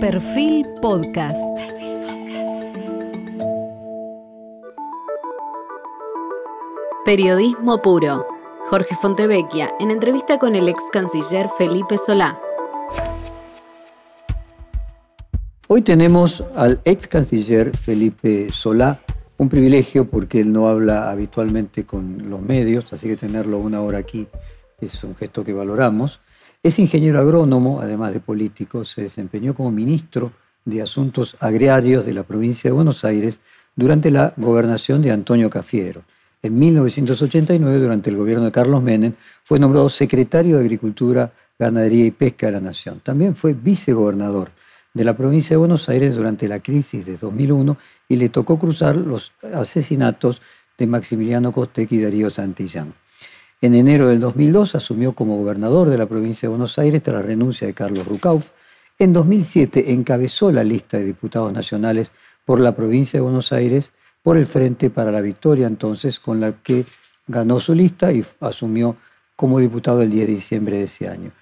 Perfil Podcast. Periodismo puro. Jorge Fontevecchia, en entrevista con el ex canciller Felipe Solá. Hoy tenemos al ex canciller Felipe Solá, un privilegio porque él no habla habitualmente con los medios, así que tenerlo una hora aquí es un gesto que valoramos. Es ingeniero agrónomo, además de político, se desempeñó como ministro de Asuntos Agrarios de la provincia de Buenos Aires durante la gobernación de Antonio Cafiero. En 1989, durante el gobierno de Carlos Menem, fue nombrado secretario de Agricultura, Ganadería y Pesca de la Nación. También fue vicegobernador de la provincia de Buenos Aires durante la crisis de 2001 y le tocó cruzar los asesinatos de Maximiliano Costec y Darío Santillán. En enero del 2002 asumió como gobernador de la provincia de Buenos Aires tras la renuncia de Carlos Rucauf. En 2007 encabezó la lista de diputados nacionales por la provincia de Buenos Aires por el Frente para la Victoria, entonces con la que ganó su lista y asumió como diputado el 10 de diciembre de ese año.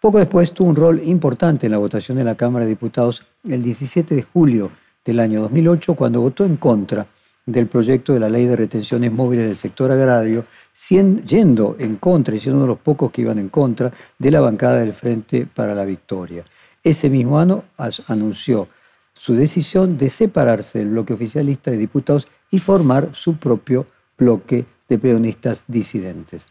Poco después tuvo un rol importante en la votación de la Cámara de Diputados el 17 de julio del año 2008, cuando votó en contra del proyecto de la ley de retenciones móviles del sector agrario, yendo en contra y siendo uno de los pocos que iban en contra de la bancada del Frente para la Victoria. Ese mismo año anunció su decisión de separarse del bloque oficialista de diputados y formar su propio bloque de peronistas disidentes.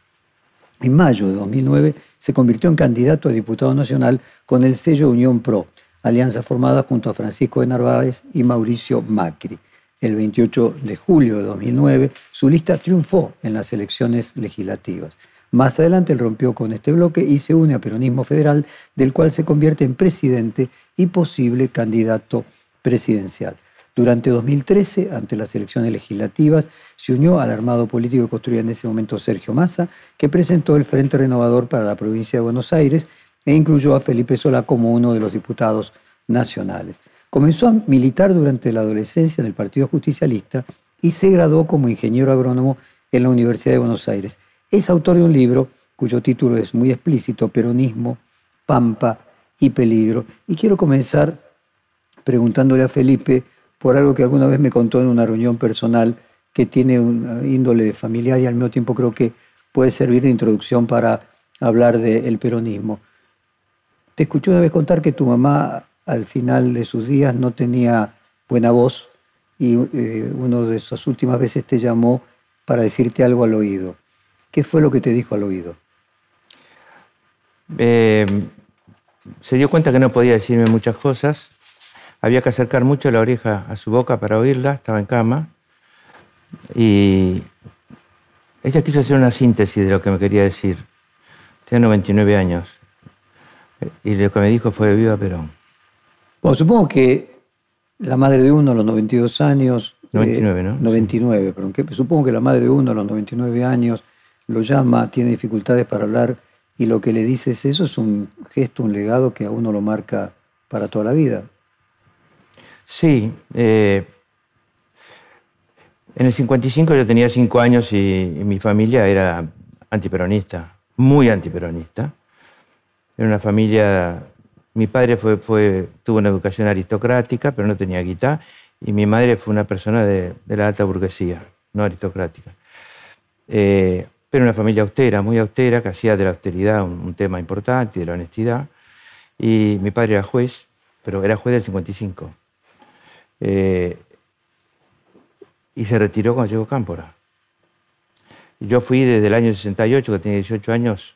En mayo de 2009 se convirtió en candidato a diputado nacional con el sello Unión Pro, alianza formada junto a Francisco de Narváez y Mauricio Macri el 28 de julio de 2009, su lista triunfó en las elecciones legislativas. Más adelante él rompió con este bloque y se une a Peronismo Federal, del cual se convierte en presidente y posible candidato presidencial. Durante 2013, ante las elecciones legislativas, se unió al armado político que construía en ese momento Sergio Massa, que presentó el Frente Renovador para la provincia de Buenos Aires e incluyó a Felipe Solá como uno de los diputados nacionales. Comenzó a militar durante la adolescencia en el Partido Justicialista y se graduó como ingeniero agrónomo en la Universidad de Buenos Aires. Es autor de un libro cuyo título es muy explícito, Peronismo, Pampa y Peligro. Y quiero comenzar preguntándole a Felipe por algo que alguna vez me contó en una reunión personal que tiene una índole familiar y al mismo tiempo creo que puede servir de introducción para hablar del peronismo. Te escuché una vez contar que tu mamá al final de sus días no tenía buena voz y eh, uno de esas últimas veces te llamó para decirte algo al oído. ¿Qué fue lo que te dijo al oído? Eh, se dio cuenta que no podía decirme muchas cosas. Había que acercar mucho la oreja a su boca para oírla. Estaba en cama. Y ella quiso hacer una síntesis de lo que me quería decir. Tenía 99 años. Y lo que me dijo fue Viva Perón. Bueno, supongo que la madre de uno a los 92 años... 99, ¿no? 99, pero supongo que la madre de uno a los 99 años lo llama, tiene dificultades para hablar y lo que le dices eso es un gesto, un legado que a uno lo marca para toda la vida. Sí. Eh, en el 55 yo tenía 5 años y, y mi familia era antiperonista, muy antiperonista. Era una familia mi padre fue, fue, tuvo una educación aristocrática, pero no tenía guitarra, y mi madre fue una persona de, la alta burguesía, no aristocrática. Eh, pero una familia austera, muy austera, que hacía de la austeridad un, tema importante, de la honestidad. Y mi padre era juez, pero era juez del 55. Eh, y se retiró cuando llegó Cámpora. Yo fui desde el año 68, que tenía 18 años,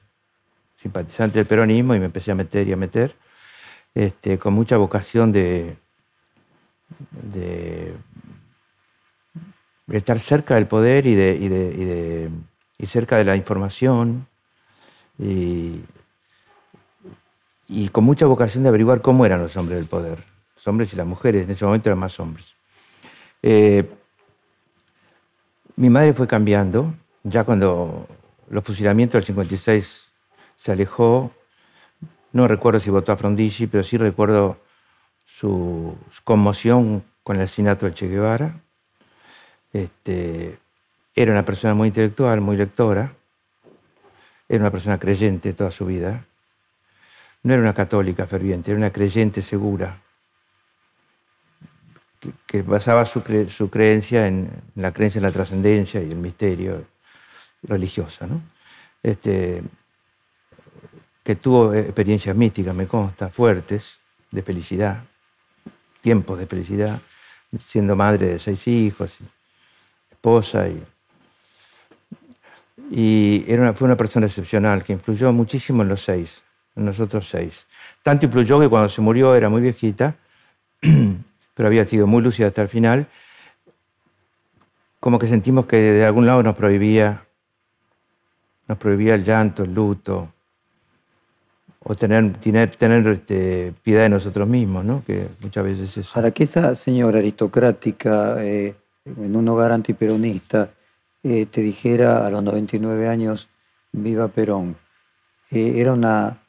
simpatizante del peronismo, y me empecé a meter y a meter. Este, con mucha vocación de, estar cerca del poder y, de, cerca de la información y, con mucha vocación de averiguar cómo eran los hombres del poder, los hombres y las mujeres, en ese momento eran más hombres. Eh, mi madre fue cambiando, ya cuando los fusilamientos del 56 se alejó, no recuerdo si votó a Frondizi, pero sí recuerdo su, conmoción con el asesinato de Che Guevara. Este, era una persona muy intelectual, muy lectora. Era una persona creyente toda su vida. No era una católica ferviente, era una creyente segura que, basaba su, creencia en, la creencia en la trascendencia y el misterio religiosa, ¿no? Este, que tuvo experiencias místicas, me consta, fuertes, de felicidad, tiempos de felicidad, siendo madre de seis hijos, esposa y y era fue una persona excepcional que influyó muchísimo en los seis, en nosotros seis. Tanto influyó que cuando se murió era muy viejita, pero había sido muy lúcida hasta el final, como que sentimos que de algún lado nos prohibía, nos prohibía el llanto, el luto, o tener, tener, tener este, piedad de nosotros mismos, ¿no? que muchas veces es Para que esa señora aristocrática, eh, en un hogar antiperonista, eh, te dijera a los 99 años, viva Perón, eh, ¿era una,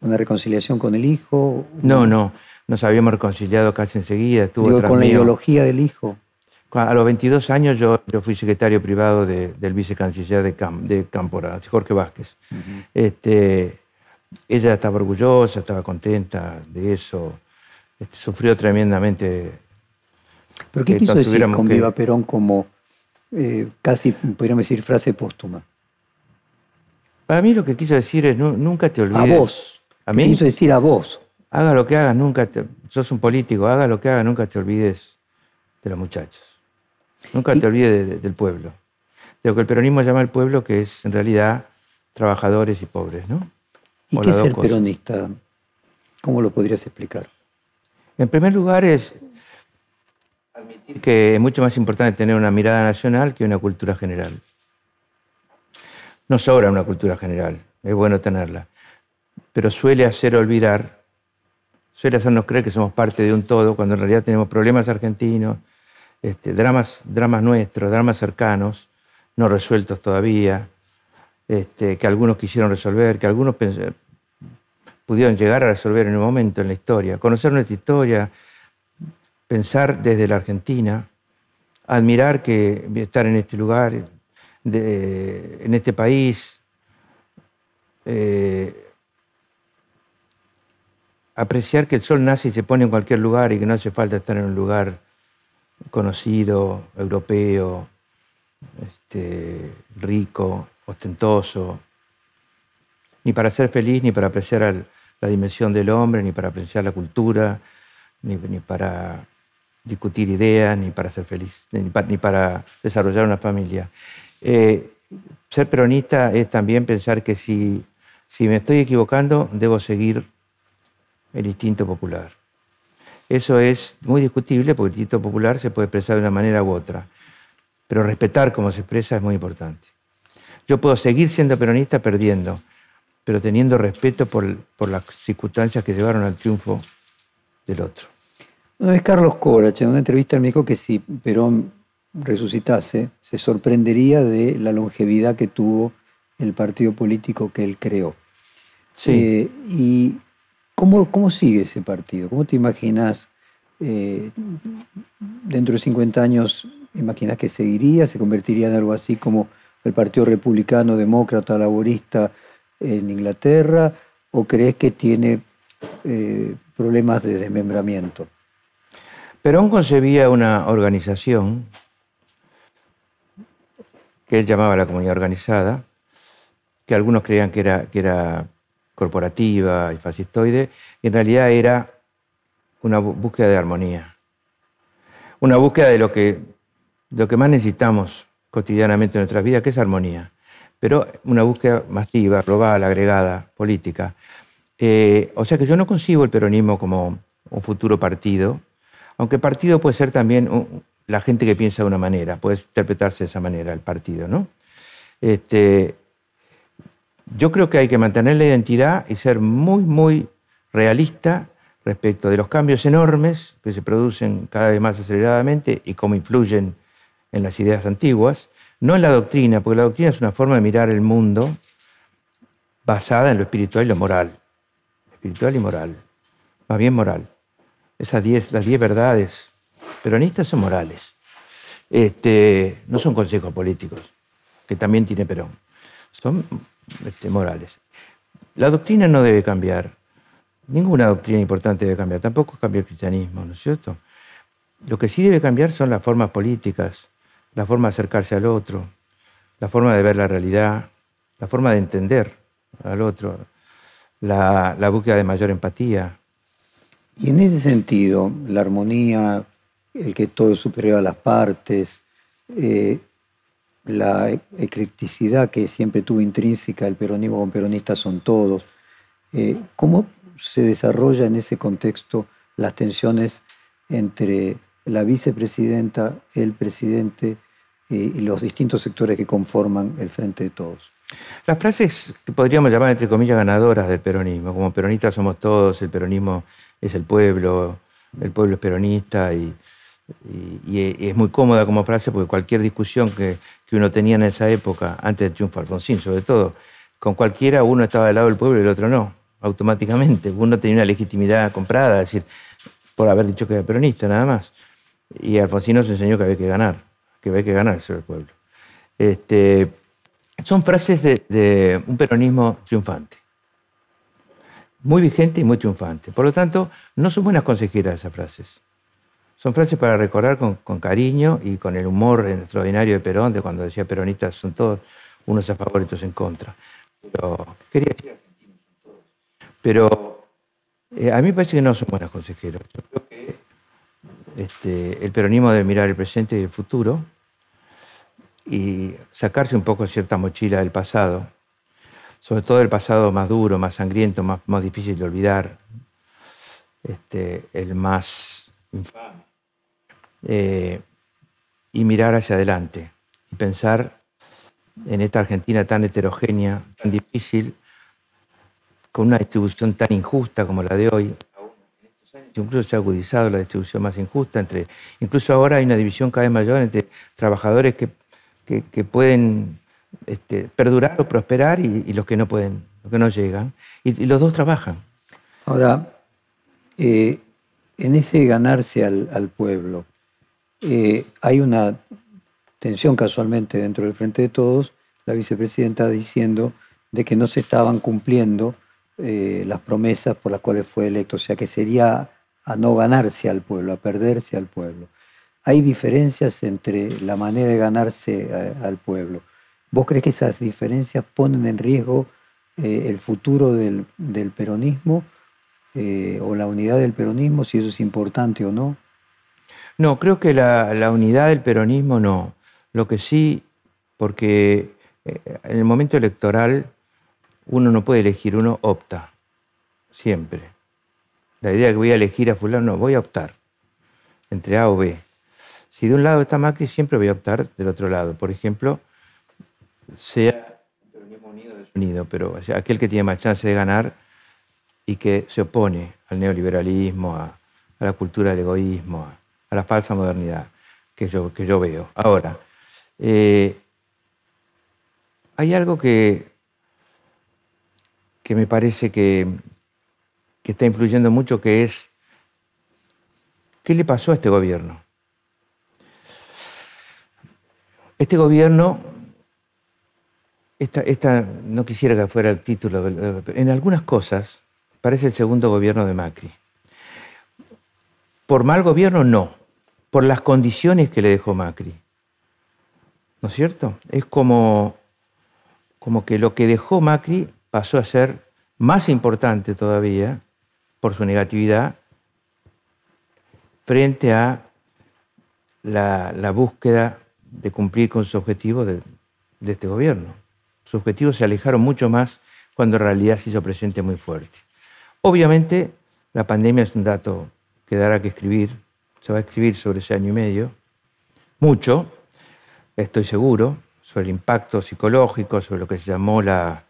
una reconciliación con el hijo? No, no, nos habíamos reconciliado casi enseguida. Estuvo Digo, con la ideología del hijo. A los 22 años yo, yo fui secretario privado del vicecanciller de, de Cámpora, Jorge Vázquez. este, ella estaba orgullosa, estaba contenta de eso, este, sufrió tremendamente. ¿Pero qué quiso decir con Viva Perón como eh, casi, podríamos decir, frase póstuma. Para mí lo que quiso decir es, nunca te olvides. A vos. ¿A mí? Quiso decir a vos. Haga lo que hagas, nunca te, sos un político, haga lo que hagas, nunca te olvides de los muchachos. Nunca te olvides del pueblo. De lo que el peronismo llama el pueblo, que es en realidad trabajadores y pobres, ¿no? ¿Y qué es ser peronista? ¿Cómo lo podrías explicar? En primer lugar es admitir que es mucho más importante tener una mirada nacional que una cultura general. No sobra una cultura general, es bueno tenerla, pero suele hacer olvidar, suele hacernos creer que somos parte de un todo, cuando en realidad tenemos problemas argentinos, este, dramas, dramas nuestros, dramas cercanos, no resueltos todavía, este, que algunos quisieron resolver, que algunos pudieron llegar a resolver en un momento en la historia. Conocer nuestra historia, pensar desde la Argentina, admirar que estar en este lugar, en este país, eh, apreciar que el sol nace y se pone en cualquier lugar y que no hace falta estar en un lugar conocido, europeo, este, rico, ostentoso, ni para ser feliz, ni para apreciar la dimensión del hombre, ni para apreciar la cultura, ni para discutir ideas, ni para ser feliz, ni para, desarrollar una familia. Eh, ser peronista es también pensar que si, si me estoy equivocando, debo seguir el instinto popular. Eso es muy discutible porque el instinto popular se puede expresar de una manera u otra, pero respetar cómo se expresa es muy importante. Yo puedo seguir siendo peronista perdiendo, pero teniendo respeto por, por las circunstancias que llevaron al triunfo del otro. Una vez Carlos Corach, en una entrevista me dijo que si Perón resucitase, se sorprendería de la longevidad que tuvo el partido político que él creó. Sí. Eh, ¿Y cómo, cómo sigue ese partido? ¿Cómo te imaginas eh, dentro de 50 años? ¿Imaginas que seguiría? ¿Se convertiría en algo así como el Partido Republicano, Demócrata, Laborista en Inglaterra? ¿O crees que tiene eh, problemas de desmembramiento? Perón concebía una organización que él llamaba la comunidad organizada, que algunos creían que era, corporativa y fascistoide, y en realidad era una búsqueda de armonía, una búsqueda de lo que, lo que más necesitamos cotidianamente en nuestras vidas, que es armonía, pero una búsqueda masiva, global, agregada, política. Eh, o sea que yo no concibo el peronismo como un futuro partido, aunque partido puede ser también la gente que piensa de una manera, puede interpretarse de esa manera el partido, ¿no? Este, yo creo que hay que mantener la identidad y ser muy, muy realista respecto de los cambios enormes que se producen cada vez más aceleradamente y cómo influyen en las ideas antiguas, no en la doctrina, porque la doctrina es una forma de mirar el mundo basada en lo espiritual y lo moral. Espiritual y moral, más bien moral esas diez, las diez verdades peronistas son morales. Este, no son consejos políticos, que también tiene Perón. Son este, morales. La doctrina no debe cambiar. Ninguna doctrina importante debe cambiar. Tampoco cambia el cristianismo, ¿no es cierto? Lo que sí debe cambiar son las formas políticas, la forma de acercarse al otro, la forma de ver la realidad, la forma de entender al otro, la, búsqueda de mayor empatía. Y en ese sentido, la armonía, el que todo es superior a las partes, eh, la eclecticidad que siempre tuvo intrínseca el peronismo con peronistas son todos, eh, ¿cómo se desarrolla en ese contexto las tensiones entre la vicepresidenta, el presidente y los distintos sectores que conforman el Frente de Todos? Las frases que podríamos llamar, entre comillas, ganadoras del peronismo, como peronistas somos todos, el peronismo es el pueblo, el pueblo es peronista y, es muy cómoda como frase porque cualquier discusión que, uno tenía en esa época, antes del triunfo Alfonsín sobre todo, con cualquiera uno estaba del lado del pueblo y el otro no, automáticamente. Uno tenía una legitimidad comprada, es decir, por haber dicho que era peronista, nada más. Y Alfonsín nos enseñó que había que ganar, que había que ganarse el pueblo. Este, son frases de, un peronismo triunfante. Muy vigente y muy triunfante. Por lo tanto, no son buenas consejeras esas frases. Son frases para recordar con, cariño y con el humor extraordinario de Perón, de cuando decía peronistas son todos unos a favor y otros en contra. Pero, quería decir Pero eh, a mí me parece que no son buenos consejeros. Yo creo este, el peronismo debe mirar el presente y el futuro y sacarse un poco cierta mochila del pasado, sobre todo el pasado más duro, más sangriento, más, más difícil de olvidar, este, el más infame, eh, y mirar hacia adelante y pensar en esta Argentina tan heterogénea, tan difícil, con una distribución tan injusta como la de hoy. Incluso se ha agudizado la distribución más injusta entre, incluso ahora hay una división cada vez mayor entre trabajadores que que, pueden este, perdurar o prosperar y, los que no pueden, los que no llegan. Y, los dos trabajan. Ahora, eh, en ese ganarse al, pueblo, eh, hay una tensión casualmente dentro del Frente de Todos, la vicepresidenta diciendo de que no se estaban cumpliendo eh, las promesas por las cuales fue electo, o sea que sería a no ganarse al pueblo, a perderse al pueblo hay diferencias entre la manera de ganarse eh, al pueblo. ¿Vos crees que esas diferencias ponen en riesgo eh, el futuro del, peronismo eh, o la unidad del peronismo, si eso es importante o no? No, creo que la, unidad del peronismo no. Lo que sí, porque en el momento electoral uno no puede elegir, uno opta, siempre. La idea que voy a elegir a fulano, no, voy a optar entre A o B. Si de un lado está Macri, siempre voy a optar del otro lado. Por ejemplo, sea el unido pero aquel que tiene más chance de ganar y que se opone al neoliberalismo, a, la cultura del egoísmo, a, la falsa modernidad que yo, que yo veo. Ahora, eh, hay algo que, que me parece que, que está influyendo mucho, que es, ¿qué le pasó a este gobierno? Este gobierno, esta, no quisiera que fuera el título, en algunas cosas parece el segundo gobierno de Macri. Por mal gobierno, no. Por las condiciones que le dejó Macri. ¿No es cierto? Es como, como que lo que dejó Macri pasó a ser más importante todavía por su negatividad frente a la, búsqueda de cumplir con sus objetivos de, este gobierno. Sus objetivos se alejaron mucho más cuando en realidad se hizo presente muy fuerte. Obviamente, la pandemia es un dato que dará que escribir, se va a escribir sobre ese año y medio, mucho, estoy seguro, sobre el impacto psicológico, sobre lo que se llamó la,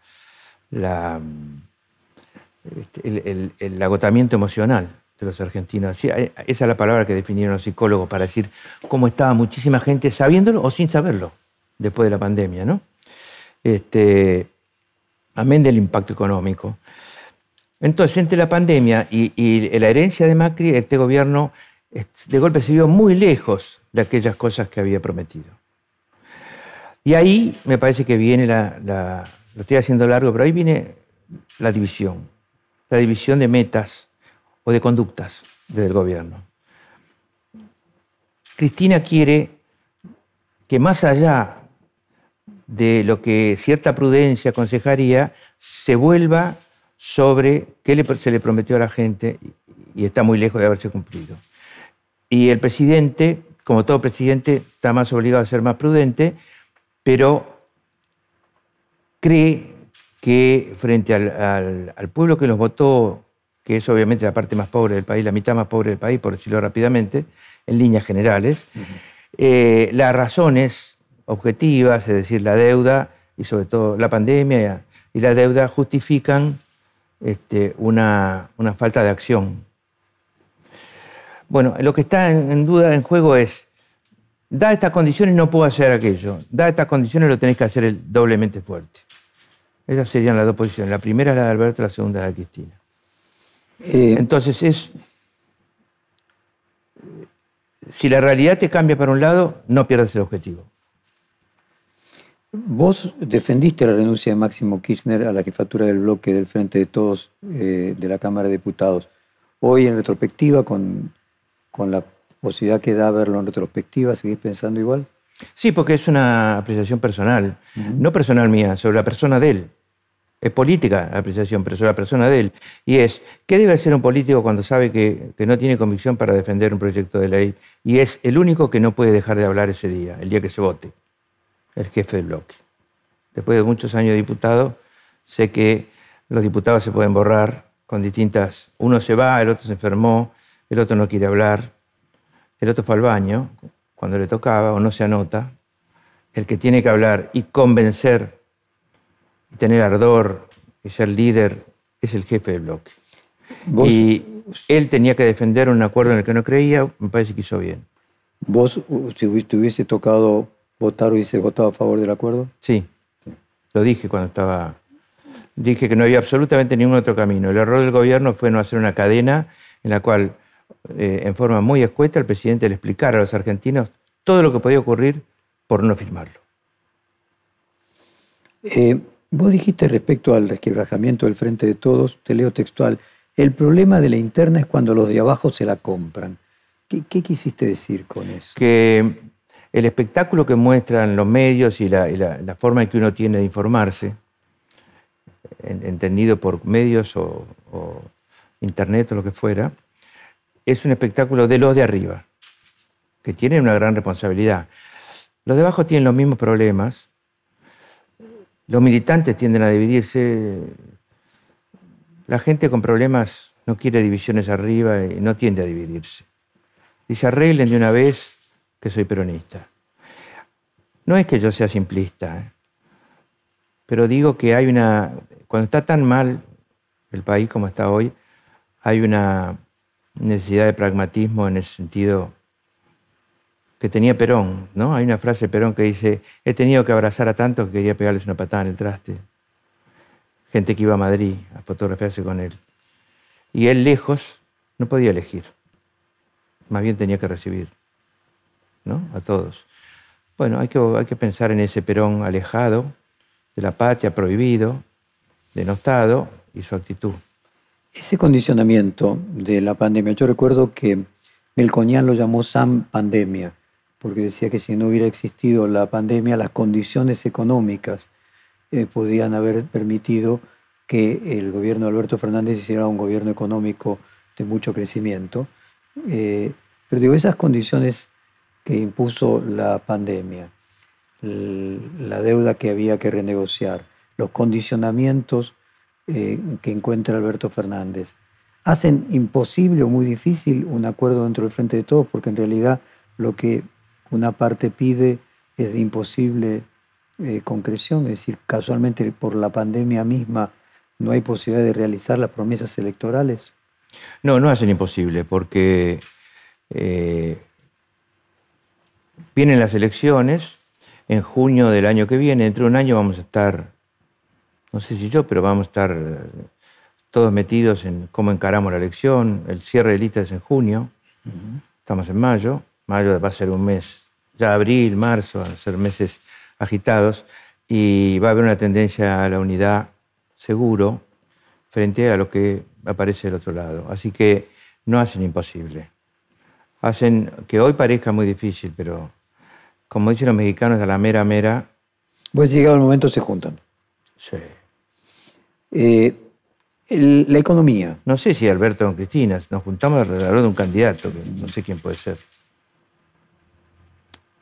este, el agotamiento emocional de los argentinos. Esa es la palabra que definieron los psicólogos para decir cómo estaba muchísima gente sabiéndolo o sin saberlo después de la pandemia, ¿no? Este, amén del impacto económico. Entonces, entre la pandemia y, la herencia de Macri, este gobierno de golpe se vio muy lejos de aquellas cosas que había prometido. Y ahí me parece que viene la, lo estoy haciendo largo, pero ahí viene la división, la división de metas, de conductas del gobierno. Cristina quiere que más allá de lo que cierta prudencia aconsejaría, se vuelva sobre qué se le prometió a la gente y está muy lejos de haberse cumplido. Y el presidente, como todo presidente, está más obligado a ser más prudente, pero cree que frente al, pueblo que los votó, que es obviamente la parte más pobre del país, la mitad más pobre del país, por decirlo rápidamente, en líneas generales, eh, las razones objetivas, es decir, la deuda y sobre todo la pandemia y la deuda justifican este, una, falta de acción. Bueno, lo que está en, duda, en juego es, da estas condiciones no puedo hacer aquello, da estas condiciones lo tenéis que hacer doblemente fuerte. Esas serían las dos posiciones. La primera es la de Alberto, la segunda es la de Cristina. Eh, Entonces es, si la realidad te cambia para un lado, no pierdas el objetivo. Vos defendiste la renuncia de Máximo Kirchner a la jefatura del bloque del Frente de Todos eh, de la Cámara de Diputados. Hoy, en retrospectiva, con, con la posibilidad que da verlo en retrospectiva, ¿seguís pensando igual? Sí, porque es una apreciación personal, no personal mía, sobre la persona de él. Es política la apreciación, pero sobre la persona de él. Y es, ¿qué debe hacer un político cuando sabe que, que, no tiene convicción para defender un proyecto de ley? Y es el único que no puede dejar de hablar ese día, el día que se vote el jefe del bloque. Después de muchos años de diputado, sé que los diputados se pueden borrar con distintas... Uno se va, el otro se enfermó, el otro no quiere hablar, el otro fue al baño cuando le tocaba o no se anota. El que tiene que hablar y convencer, tener ardor y ser líder, es el jefe del bloque. Y él tenía que defender un acuerdo en el que no creía, me parece que hizo bien. Vos, si hubiese tocado votar hubiese votado a favor del acuerdo? Sí, lo dije cuando estaba... Dije que no había absolutamente ningún otro camino. El error del gobierno fue no hacer una cadena en la cual, eh, en forma muy escueta, el presidente le explicara a los argentinos todo lo que podía ocurrir por no firmarlo. Eh, vos dijiste respecto al resquebrajamiento del Frente de Todos, te leo textual, el problema de la interna es cuando los de abajo se la compran. ¿Qué, quisiste decir con eso? Que el espectáculo que muestran los medios y la, forma en que uno tiene de informarse, entendido por medios o, internet o lo que fuera, es un espectáculo de los de arriba, que tienen una gran responsabilidad. Los de abajo tienen los mismos problemas, los militantes tienden a dividirse, la gente con problemas no quiere divisiones arriba y no tiende a dividirse. Dice, arreglen de una vez que soy peronista. No es que yo sea simplista, ¿eh? pero digo que hay una, cuando está tan mal el país como está hoy, hay una necesidad de pragmatismo en ese sentido que tenía Perón, ¿no? Hay una frase de Perón que dice, he tenido que abrazar a tantos que quería pegarles una patada en el traste. Gente que iba a Madrid a fotografiarse con él. Y él lejos no podía elegir, más bien tenía que recibir a todos. Bueno, hay que, hay que pensar en ese Perón alejado de la patria, prohibido, denostado y su actitud. Ese condicionamiento de la pandemia, yo recuerdo que Melconian lo llamó San Pandemia, porque decía que si no hubiera existido la pandemia, las condiciones económicas eh, podían haber permitido que el gobierno de Alberto Fernández hiciera un gobierno económico de mucho crecimiento. Eh, pero digo, esas condiciones que impuso la pandemia, la deuda que había que renegociar, los condicionamientos eh, que encuentra Alberto Fernández, hacen imposible o muy difícil un acuerdo dentro del Frente de Todos, porque en realidad lo que una parte pide es de imposible eh, concreción, es decir, casualmente por la pandemia misma no hay posibilidad de realizar las promesas electorales. No, no hacen imposible, porque eh, Vienen las elecciones, en junio del año que viene, dentro de un año vamos a estar, no sé si yo, pero vamos a estar eh, todos metidos en cómo encaramos la elección, el cierre de listas es en junio, estamos en mayo, mayo va a ser un mes, ya abril, marzo, van a ser meses agitados, y va a haber una tendencia a la unidad seguro frente a lo que aparece del otro lado. Así que no hacen imposible hacen que hoy parezca muy difícil, pero como dicen los mexicanos, a la mera mera. Pues llegado el momento se juntan. Sí. Eh, el- la economía. No sé si Alberto o Cristina, nos juntamos alrededor de un candidato, que no sé quién puede ser.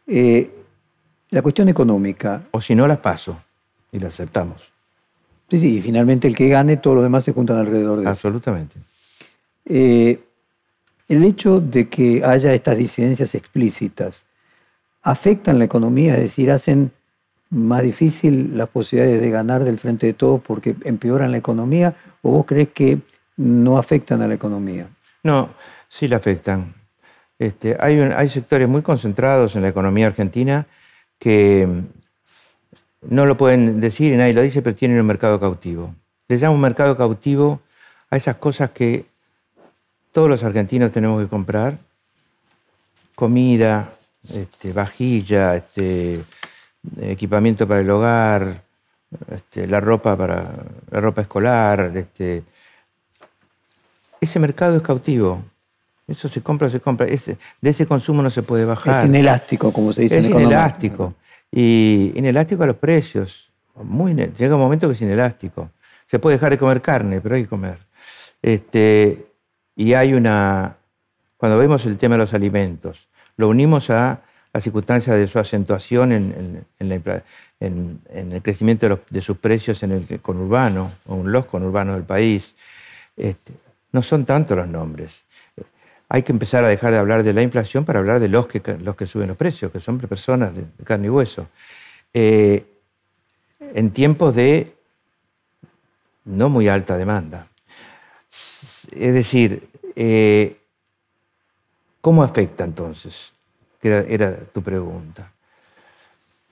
Eh, la cuestión económica. O si no, las paso y las aceptamos. Sí, sí, y finalmente el que gane, todos los demás se juntan alrededor de eso. Absolutamente. Eh, el hecho de que haya estas disidencias explícitas afectan la economía, es decir, hacen más difícil las posibilidades de ganar del frente de todos porque empeoran la economía, o vos crees que no afectan a la economía? No, sí la afectan. Este, hay, sectores muy concentrados en la economía argentina que mm, no lo pueden decir y nadie lo dice, pero tienen un mercado cautivo. Le llamo un mercado cautivo a esas cosas que todos los argentinos tenemos que comprar. Comida, este, vajilla, este, equipamiento para el hogar, este, la ropa para la ropa escolar, este, ese mercado es cautivo. Eso se compra, se compra. De ese consumo no se puede bajar. Es inelástico, como se dice Es en economía. inelástico. Y inelástico a los precios. Muy llega un momento que es inelástico. Se puede dejar de comer carne, pero hay que comer. Este, y hay una. Cuando vemos el tema de los alimentos, lo unimos a la circunstancia de su acentuación en, en- en la en- el crecimiento de, los- de sus precios en el conurbano, o en los conurbanos del país. Este, no son tantos los nombres. Hay que empezar a dejar de hablar de la inflación para hablar de los que, los que suben los precios, que son personas de carne y hueso. Eh, en tiempos de no muy alta demanda. Es decir, eh, ¿cómo afecta entonces? Era tu pregunta.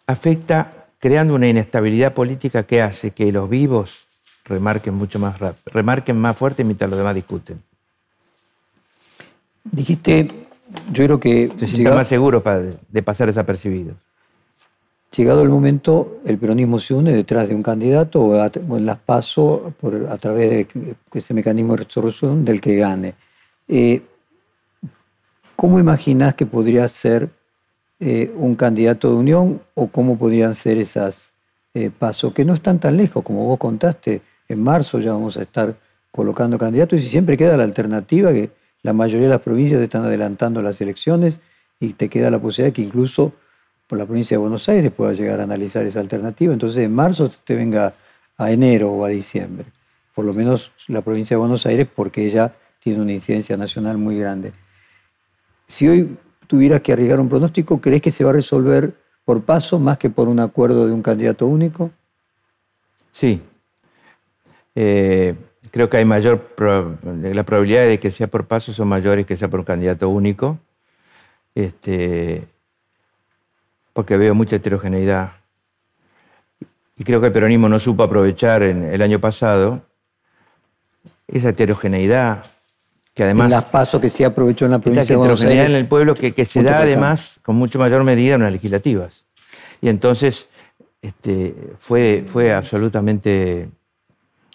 Afecta creando una inestabilidad política que hace que los vivos remarquen mucho más rápido, remarquen más fuerte mientras los demás discuten. Dijiste, yo creo que Se llegado, más seguros de pasar desapercibidos. llegado el momento, el peronismo se une detrás de un candidato o, a- o en las paso por, a través de ese mecanismo de resolución del que gane. Eh, ¿Cómo imaginas que podría ser eh, un candidato de unión o cómo podrían ser esas eh, pasos? Que no están tan lejos, como vos contaste, en marzo ya vamos a estar colocando candidatos y si siempre queda la alternativa que la mayoría de las provincias están adelantando las elecciones y te queda la posibilidad que incluso por la provincia de Buenos Aires pueda llegar a analizar esa alternativa. Entonces en marzo te venga a enero o a diciembre. Por lo menos la provincia de Buenos Aires porque ella tiene una incidencia nacional muy grande. Si hoy tuvieras que arriesgar un pronóstico, ¿crees que se va a resolver por paso más que por un acuerdo de un candidato único? Sí. Eh, creo que hay mayor. pro- la probabilidad de que sea por paso son mayores que sea por un candidato único. Este, porque veo mucha heterogeneidad. Y creo que el peronismo no supo aprovechar en el año pasado esa heterogeneidad que además. en las pasos que se aprovechó en la provincia de Buenos heterogeneidad Aires. en el pueblo que, que se da pasado. además con mucho mayor medida en las legislativas. Y entonces este, fue, fue absolutamente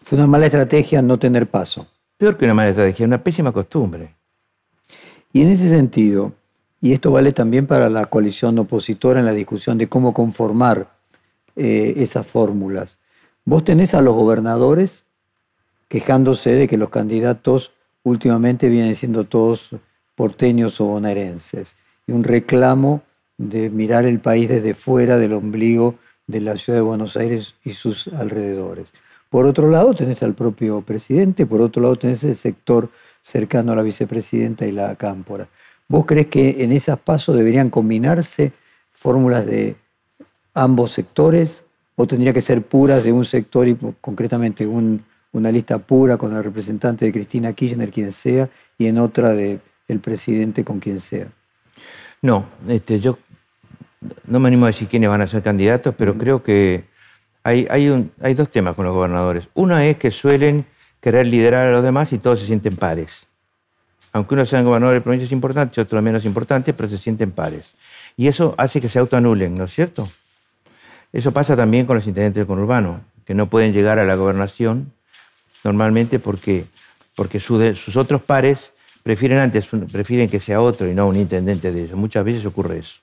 Fue una mala estrategia no tener paso. peor que una mala estrategia, una pésima costumbre. Y en ese sentido, y esto vale también para la coalición opositora en la discusión de cómo conformar eh, esas fórmulas, vos tenés a los gobernadores quejándose de que los candidatos últimamente vienen siendo todos porteños o bonaerenses, y un reclamo de mirar el país desde fuera del ombligo de la ciudad de Buenos Aires y sus alrededores. Por otro lado, tenés al propio presidente, por otro lado, tenés el sector cercano a la vicepresidenta y la cámpora. ¿Vos crees que en esas pasos deberían combinarse fórmulas de ambos sectores o tendría que ser puras de un sector y concretamente un- una lista pura con el representante de Cristina Kirchner, quien sea, y en otra de el presidente con quien sea? No, este, yo no me animo a decir quiénes van a ser candidatos, pero creo que hay, hay, un- dos temas con los gobernadores. Una es que suelen querer liderar a los demás y todos se sienten pares. Aunque unos sean gobernadores de provincias importantes, otros menos importantes, pero se sienten pares. Y eso hace que se autoanulen, ¿no es cierto? Eso pasa también con los intendentes del conurbano, que no pueden llegar a la gobernación normalmente porque, porque su sus otros pares prefieren antes, prefieren que sea otro y no un intendente de ellos. Muchas veces ocurre eso.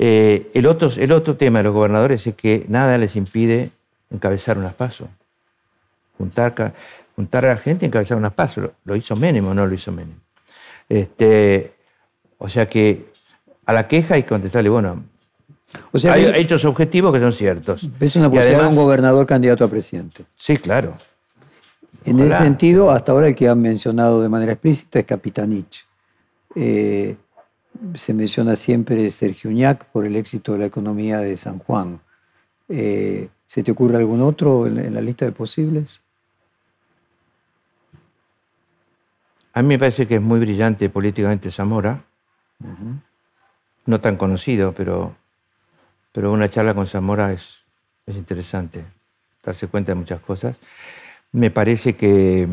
Eh, el, otro, el otro tema de los gobernadores es que nada les impide encabezar unas pasos. Juntar, juntar a la gente y encabezar unas pasos. ¿Lo, hizo Menem o no lo hizo Menem? Este, o sea que a la queja hay que contestarle, bueno, o sea, hay hechos objetivos que son ciertos. ¿Ves una posibilidad de un gobernador candidato a presidente? Sí, claro. En ese sentido, hasta ahora el que han mencionado de manera explícita es Capitanich. Eh, se menciona siempre Sergio Uñac por el éxito de la economía de San Juan. Eh, ¿Se te ocurre algún otro en, la lista de posibles? A mí me parece que es muy brillante políticamente Zamora. No tan conocido, pero, pero una charla con Zamora es, es interesante, darse cuenta de muchas cosas. Me parece que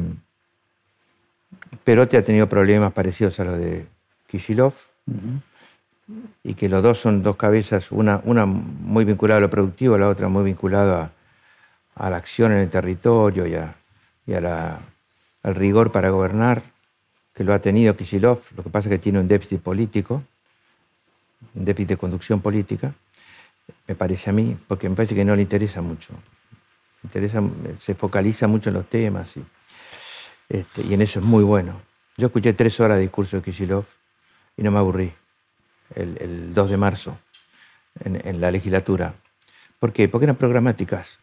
Perote ha tenido problemas parecidos a los de Kishilov y que los dos son dos cabezas, una, una muy vinculada a lo productivo, la otra muy vinculada a, la acción en el territorio y, al rigor para gobernar, que lo ha tenido Kishilov, lo que pasa es que tiene un déficit político, un déficit de conducción política, me parece a mí, porque me parece que no le interesa mucho. Interesa, se focaliza mucho en los temas y, este, y en eso es muy bueno. Yo escuché tres horas de discurso de Kishilov y no me aburrí el, 2 de marzo en, la legislatura. ¿Por qué? Porque eran programáticas,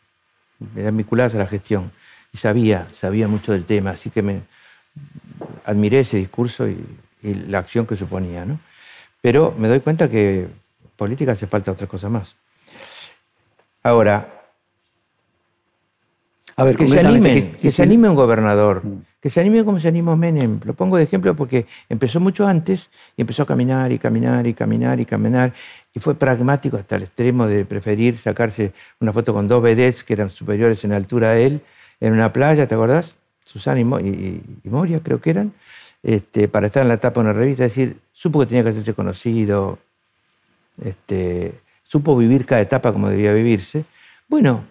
eran vinculadas a la gestión y sabía, sabía mucho del tema, así que me admiré ese discurso y, la acción que suponía. ¿no? Pero me doy cuenta que política hace falta otra cosa más. Ahora, a ver, que se, anime, que, se anime un gobernador, mm. Que se anime como se animó Menem. Lo pongo de ejemplo porque empezó mucho antes y empezó a caminar y caminar y caminar y caminar y fue pragmático hasta el extremo de preferir sacarse una foto con dos vedettes que eran superiores en altura a él en una playa, ¿te acordás? Susana y, Moria creo que eran, este, para estar en la tapa de una revista, es decir, supo que tenía que hacerse conocido, este, supo vivir cada etapa como debía vivirse. Bueno,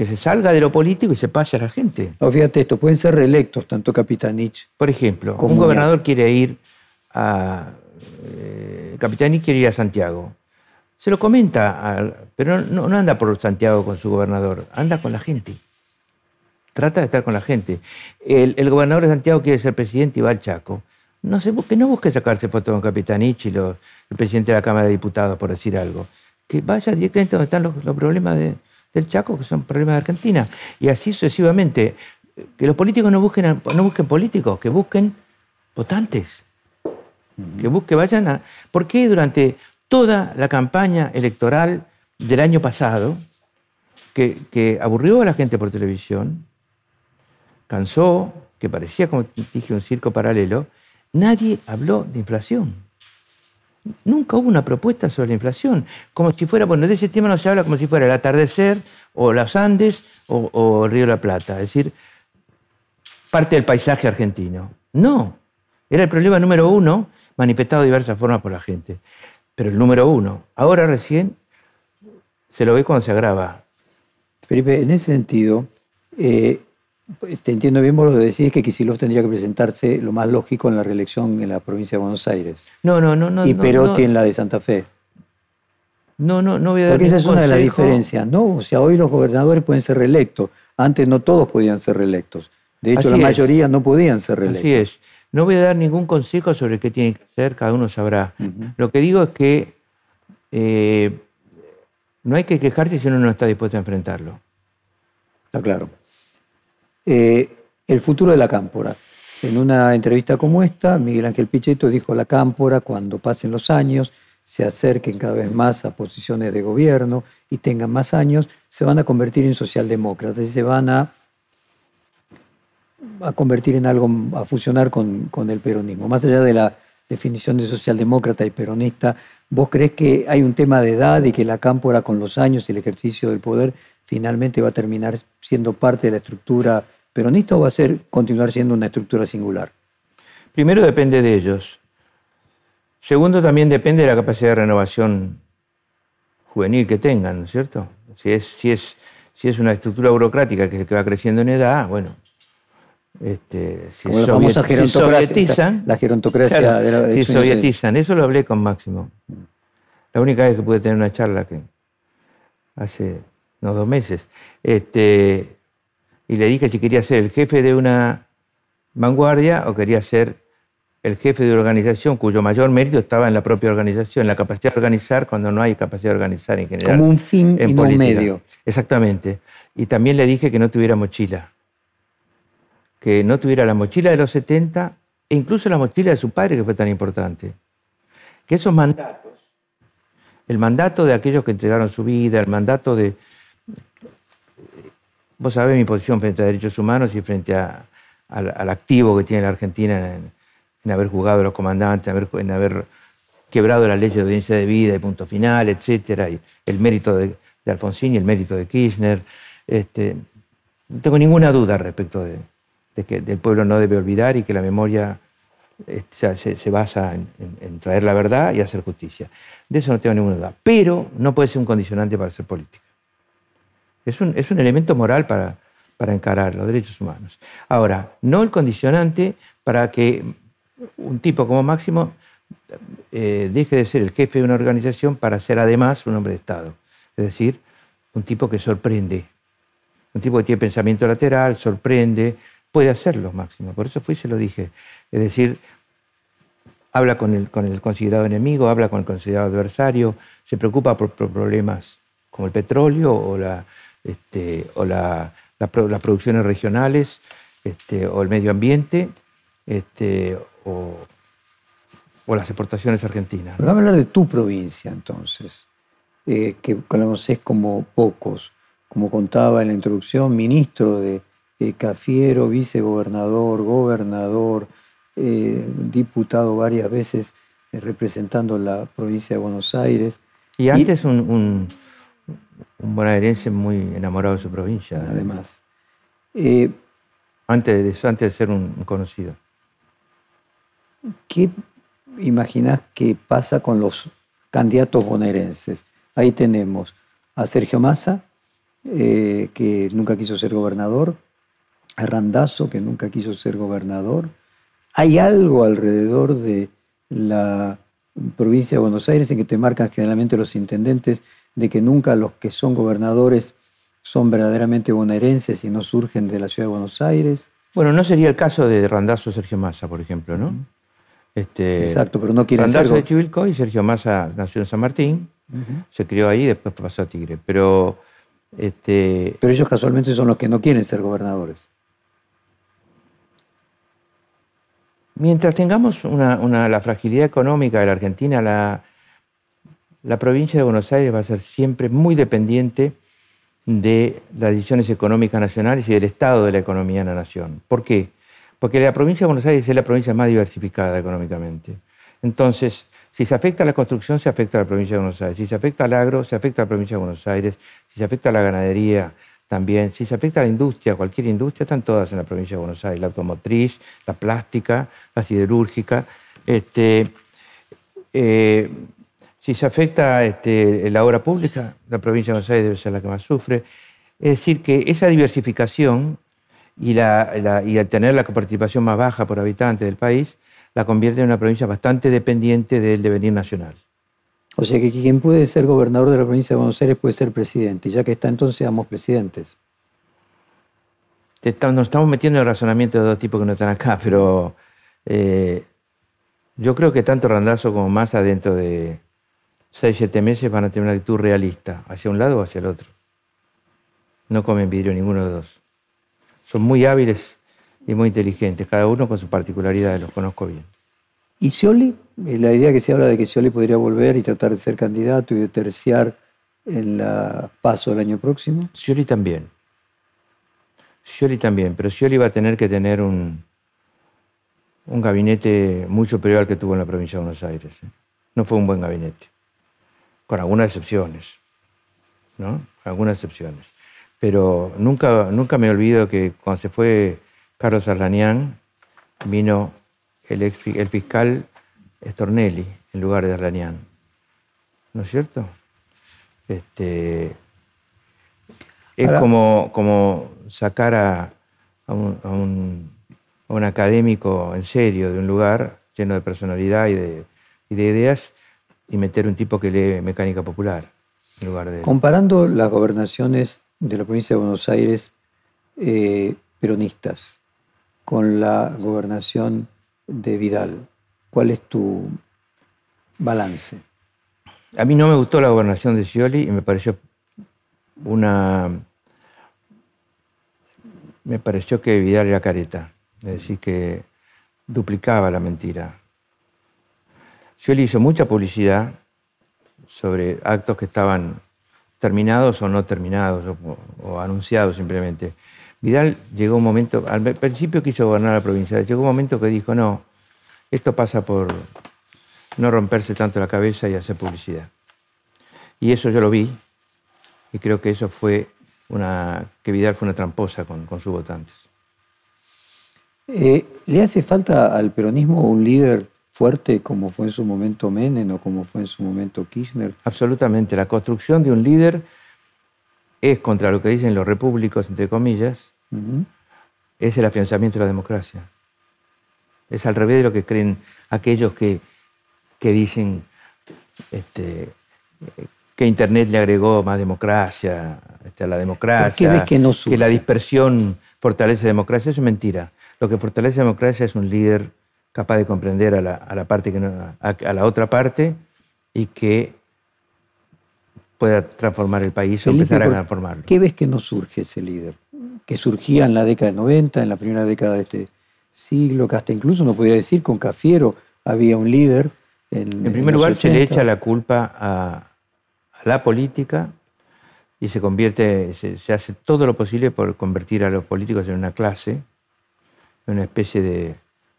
que se salga de lo político y se pase a la gente. fíjate esto, pueden ser reelectos tanto Capitanich. Por ejemplo, un gobernador quiere ir a. Eh, Capitanich quiere ir a Santiago. Se lo comenta, pero no, anda por Santiago con su gobernador, anda con la gente. Trata de estar con la gente. El, gobernador de Santiago quiere ser presidente y va al Chaco. No se busque, no busque sacarse fotos con Capitanich y el presidente de la Cámara de Diputados, por decir algo. Que vaya directamente donde están los problemas de, del Chaco, que son problemas de Argentina. Y así sucesivamente. Que los políticos no busquen, no busquen políticos, que busquen votantes. Que busquen, vayan a. ¿Por qué durante toda la campaña electoral del año pasado, que, que aburrió a la gente por televisión, cansó, que parecía, como dije, un circo paralelo, nadie habló de inflación. Nunca hubo una propuesta sobre la inflación, como si fuera, bueno, de ese tema no se habla como si fuera el atardecer o las Andes o, el Río de la Plata, es decir, parte del paisaje argentino. No, era el problema número uno, manifestado de diversas formas por la gente, pero el número uno. Ahora recién se lo ve cuando se agrava. Felipe, en ese sentido, eh, pues, te entiendo bien, vos lo decís que Kisilov tendría que presentarse lo más lógico en la reelección en la provincia de Buenos Aires. No, no, no. no y Perotti en la de Santa Fe. No, no, no voy a dar Porque esa es una de las diferencias, ¿no? O sea, hoy los gobernadores pueden ser reelectos. Antes no todos podían ser reelectos. De hecho, la mayoría no podían ser reelectos. Así es. No voy a dar ningún consejo sobre qué tiene que hacer, cada uno sabrá. Lo que digo es que eh, no hay que quejarse si uno no está dispuesto a enfrentarlo. Está claro. Eh, el futuro de la cámpora. En una entrevista como esta, Miguel Ángel Pichetto dijo la cámpora, cuando pasen los años, se acerquen cada vez más a posiciones de gobierno y tengan más años, se van a convertir en socialdemócratas y se van a, a convertir en algo, a fusionar con, con, el peronismo. Más allá de la definición de socialdemócrata y peronista, ¿vos crees que hay un tema de edad y que la cámpora con los años y el ejercicio del poder finalmente va a terminar siendo parte de la estructura peronista o va a ser continuar siendo una estructura singular? Primero depende de ellos. Segundo también depende de la capacidad de renovación juvenil que tengan, ¿no es cierto? Si es, si es, si es una estructura burocrática que, va creciendo en edad, bueno, Este, si Como la famosa si gerontocracia. sovietizan, la gerontocracia Claro, de la- de si sovietizan, eso lo hablé con Máximo. La única vez que pude tener una charla que hace unos dos meses. Este, y le dije si quería ser el jefe de una vanguardia o quería ser el jefe de una organización cuyo mayor mérito estaba en la propia organización, en la capacidad de organizar cuando no hay capacidad de organizar en general. Como un fin en y no un medio. Exactamente. Y también le dije que no tuviera mochila. Que no tuviera la mochila de los 70 e incluso la mochila de su padre, que fue tan importante. Que esos mandatos, el mandato de aquellos que entregaron su vida, el mandato de... Vos sabés mi posición frente a derechos humanos y frente al, activo que tiene la Argentina en, haber jugado a los comandantes, en haber, quebrado la ley de audiencia de vida y punto final, etcétera, el mérito de, Alfonsín y el mérito de Kirchner. Este, no tengo ninguna duda respecto de, que el pueblo no debe olvidar y que la memoria eh, se, basa en, en- en traer la verdad y hacer justicia. De eso no tengo ninguna duda. Pero no puede ser un condicionante para hacer política. Es un, es un elemento moral para, para encarar los derechos humanos. Ahora, no el condicionante para que un tipo como Máximo eh, deje de ser el jefe de una organización para ser además un hombre de Estado. Es decir, un tipo que sorprende. Un tipo que tiene pensamiento lateral, sorprende, puede hacerlo Máximo. Por eso fui y se lo dije. Es decir, habla con el, con el considerado enemigo, habla con el considerado adversario, se preocupa por, por problemas como el petróleo o, la, este, o la- la las producciones regionales este, o el medio ambiente este, o, o las exportaciones argentinas. Vamos a hablar de tu provincia entonces, eh, que conoces como pocos. Como contaba en la introducción, ministro de eh, Cafiero, vicegobernador, gobernador, eh, diputado varias veces eh, representando la provincia de Buenos Aires. Y antes un, un, un bonaerense muy enamorado de su provincia. Además, Eh, Antes de, eso, antes de ser un, conocido. ¿qué imaginás que pasa con los candidatos bonaerenses? Ahí tenemos a Sergio Massa, eh, que nunca quiso ser gobernador, a Randazzo, que nunca quiso ser gobernador. ¿Hay algo alrededor de la provincia de Buenos Aires en que te marcan generalmente los intendentes de que nunca los que son gobernadores son verdaderamente bonaerenses y no surgen de la ciudad de Buenos Aires? Bueno, no sería el caso de Randazzo Sergio Massa, por ejemplo, ¿no? Este, Exacto, pero no quieren ser Randazzo go- de Chivilcoy, Sergio Massa nació en San Martín, se crió ahí y después pasó a Tigre. Pero este, Pero ellos casualmente son los que no quieren ser gobernadores. mientras tengamos una, una- la fragilidad económica de la Argentina, la, la provincia de Buenos Aires va a ser siempre muy dependiente de las decisiones económicas nacionales y del estado de la economía en la nación. ¿Por qué? Porque la provincia de Buenos Aires es la provincia más diversificada económicamente. Entonces, si se afecta a la construcción, se afecta a la provincia de Buenos Aires. Si se afecta al agro, se afecta a la provincia de Buenos Aires. Si se afecta a la ganadería, también. Si se afecta a la industria, cualquier industria, están todas en la provincia de Buenos Aires. La automotriz, la plástica, la siderúrgica. Este, eh, si se afecta este, la obra pública, la provincia de Buenos Aires debe ser la que más sufre. Es decir, que esa diversificación y, la, la- y al tener la participación más baja por habitante del país, la convierte en una provincia bastante dependiente del devenir nacional. O sea que quien puede ser gobernador de la provincia de Buenos Aires puede ser presidente. Y ya que está entonces, seamos presidentes. Nos estamos metiendo en razonamiento de dos tipos que no están acá, pero eh, yo creo que tanto Randazzo como Massa dentro de 6, 7 meses van a tener una actitud realista, hacia un lado o hacia el otro. No comen vidrio ninguno de los dos. Son muy hábiles y muy inteligentes, cada uno con sus particularidades, los conozco bien. ¿Y Scioli? Eh, La idea que se habla de que Scioli podría volver y tratar de ser candidato y de terciar en la paso del año próximo. Scioli también. Scioli también, pero Scioli va a tener que tener un, un gabinete muy superior al que tuvo en la provincia de Buenos Aires. ¿eh? No fue un buen gabinete, con algunas excepciones, ¿no? Algunas excepciones. Pero nunca, nunca me olvido que cuando se fue Carlos Arlanián, vino el, ex, el fiscal Stornelli en lugar de Arlanián. ¿No es cierto? Este, es Ahora- como, como sacar a, a un, a un un académico en serio de un lugar lleno de personalidad y de, ideas y meter un tipo que lee mecánica popular en lugar de... Comparando las gobernaciones de la provincia de Buenos Aires eh, peronistas con la gobernación de Vidal, ¿cuál es tu balance? A mí no me gustó la gobernación de Scioli y me pareció una... Me pareció que Vidal era careta, es decir, que duplicaba la mentira. Scioli hizo mucha publicidad sobre actos que estaban terminados o no terminados o, anunciados simplemente. Vidal llegó un momento, al principio quiso gobernar la provincia, llegó un momento que dijo, no, esto pasa por no romperse tanto la cabeza y hacer publicidad. Y eso yo lo vi, y creo que eso fue una, que Vidal fue una tramposa con, sus votantes. Eh, ¿Le hace falta al peronismo un líder fuerte como fue en su momento Menem o como fue en su momento Kirchner? Absolutamente. La construcción de un líder es contra lo que dicen los repúblicos, entre comillas, es el afianzamiento de la democracia. Es al revés de lo que creen aquellos que, que dicen este, que Internet le agregó más democracia este, a la democracia, que, no que la dispersión fortalece la democracia. Eso es mentira. Lo que fortalece la democracia es un líder capaz de comprender a la, parte que a, la otra parte y que pueda transformar el país o empezar a transformarlo. ¿Qué ves que no surge ese líder? Que surgía en la década del 90, en la primera década de este siglo, que hasta incluso no podría decir con Cafiero había un líder. En, en primer lugar, se le echa la culpa a, la política y se convierte, se, hace todo lo posible por convertir a los políticos en una clase, en una especie de,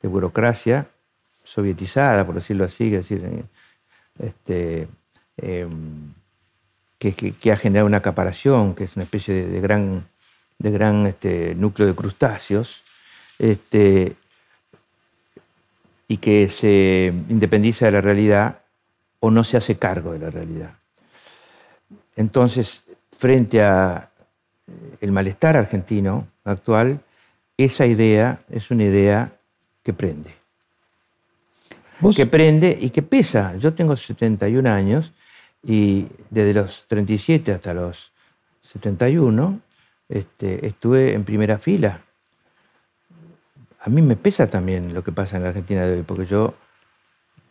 burocracia sovietizada, por decirlo así, es decir, eh, este, em, que, ha generado una acaparación, que es una especie de, gran, de gran este, núcleo de crustáceos, este, y que se independiza de la realidad o no se hace cargo de la realidad. Entonces, frente a eh, el malestar argentino actual, esa idea es una idea que prende. Que prende y que pesa. Yo tengo 71 años y desde los 37 hasta los 71 este, estuve en primera fila a mí me pesa también lo que pasa en la Argentina de hoy, porque yo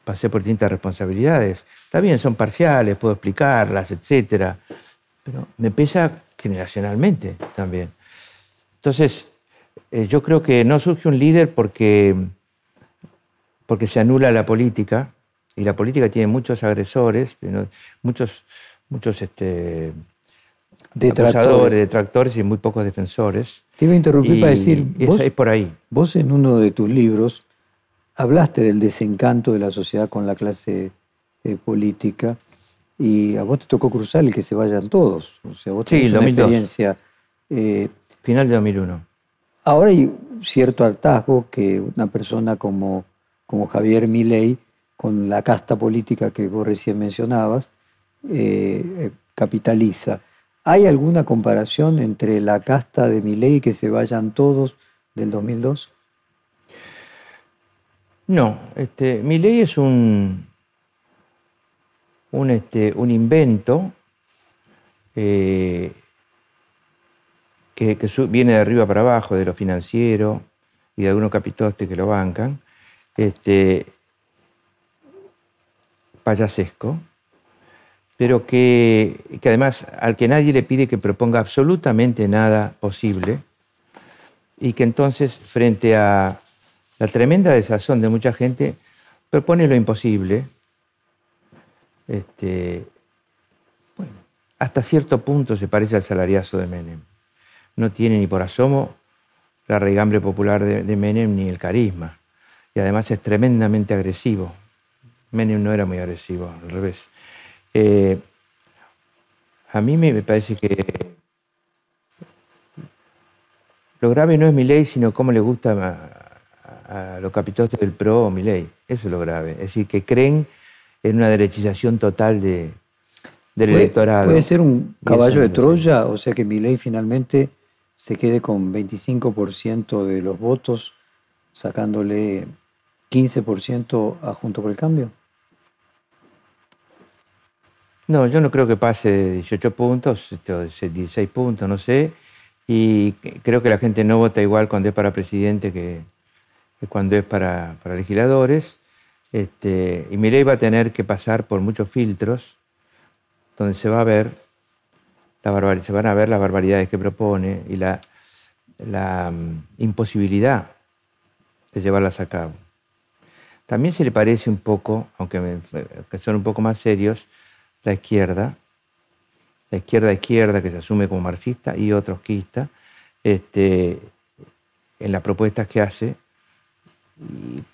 pasé por distintas responsabilidades. Está bien, son parciales, puedo explicarlas, etcétera, pero me pesa generacionalmente también. Entonces, eh, yo creo que no surge un líder porque, porque se anula la política, y la política tiene muchos agresores, muchos, muchos este, detractores. detractores y muy pocos defensores. Te iba a interrumpir para decir, vos, por ahí. vos en uno de tus libros hablaste del desencanto de la sociedad con la clase eh, política y a vos te tocó cruzar el que se vayan todos. O sea, vos tenés una experiencia... Eh, Final de 2001. Ahora hay cierto hartazgo que una persona como, como Javier Milei, con la casta política que vos recién mencionabas, eh, capitaliza. ¿Hay alguna comparación entre la casta de Milei que se vayan todos del 2002? No, este, Milei es un, un, este, un invento eh, que, viene de arriba para abajo, de lo financiero y de algunos capitostes que lo bancan, este, payasesco, pero que, además al que nadie le pide que proponga absolutamente nada posible y que entonces frente a la tremenda desazón de mucha gente propone lo imposible. Este, hasta cierto punto se parece al salariazo de Menem. No tiene ni por asomo la regambre popular de, de Menem ni el carisma. Y además es tremendamente agresivo. Menem no era muy agresivo, al revés. Eh, a mí me, parece que lo grave no es mi ley, sino cómo le gusta a, los capitales del PRO o mi ley. Eso es lo grave. Es decir, que creen en una derechización total de, del electorado. Puede ser un caballo de Troya, o sea que mi ley finalmente se quede con 25% de los votos sacándole 15% a Junto por el Cambio? No, yo no creo que pase de 18 puntos, este, o de 16 puntos, no sé. Y creo que la gente no vota igual cuando es para presidente que, cuando es para, legisladores. Este, y mi ley va a tener que pasar por muchos filtros donde se va a ver la se van a ver las barbaridades que propone y la, la mm, imposibilidad de llevarlas a cabo. También se le parece un poco, aunque son un poco más serios, la izquierda, la izquierda izquierda que se asume como marxista y trotskista, este, en las propuestas que hace,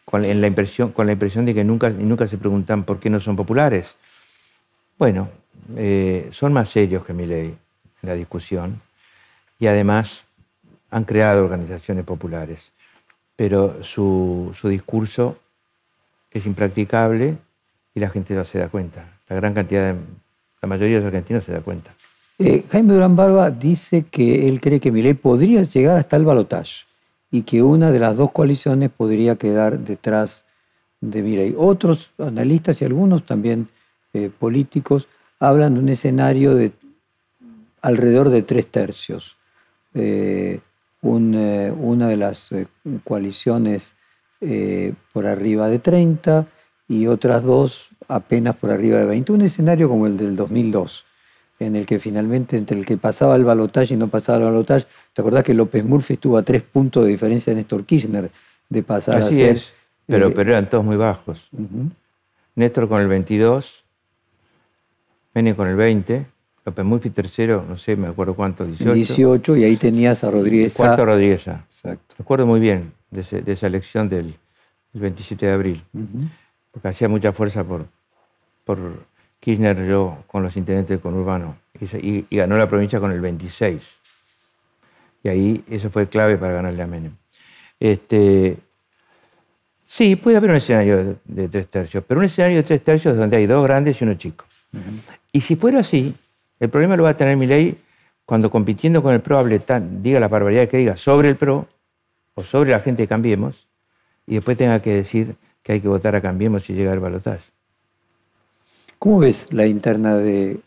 con, en la impresión, con la impresión de que nunca, nunca se preguntan por qué no son populares. Bueno, eh, son más serios que mi ley en la discusión y además han creado organizaciones populares, pero su, su discurso es impracticable y la gente no se da cuenta. La gran cantidad de, la mayoría de los argentinos se da cuenta. Eh, Jaime Durán Barba dice que él cree que Milei podría llegar hasta el balotaje y que una de las dos coaliciones podría quedar detrás de Milei. Otros analistas y algunos también eh, políticos hablan de un escenario de alrededor de tres tercios. Eh, una de las coaliciones por arriba de 30 y otras dos apenas por arriba de 20. Un escenario como el del 2002, en el que finalmente entre el que pasaba el balotaje y no pasaba el balotaje, ¿te acordás que López Murphy estuvo a tres puntos de diferencia de Néstor Kirchner de pasar a ser... pero, eh, pero eran todos muy bajos. Néstor con el 22, Menem con el 20, López Murphy tercero, no sé, me acuerdo cuánto, 18. 18 y ahí tenías a Rodríguez. Cuarto Rodríguez. Exacto. Me acuerdo muy bien de, esa elección del, 27 de abril porque hacía mucha fuerza por, por Kirchner yo con los intendentes conurbanos y, y, ganó la provincia con el 26. Y ahí eso fue clave para ganarle a Menem. Este, sí, puede haber un escenario de, tres tercios, pero un escenario de tres tercios donde hay dos grandes y uno chico. Y si fuera así, el problema lo va a tener mi ley cuando compitiendo con el PRO hable tan, diga la barbaridad que diga sobre el PRO o sobre la gente que Cambiemos y después tenga que decir que hay que votar a Cambiemos si llega el balotaje. ¿Cómo ves la interna de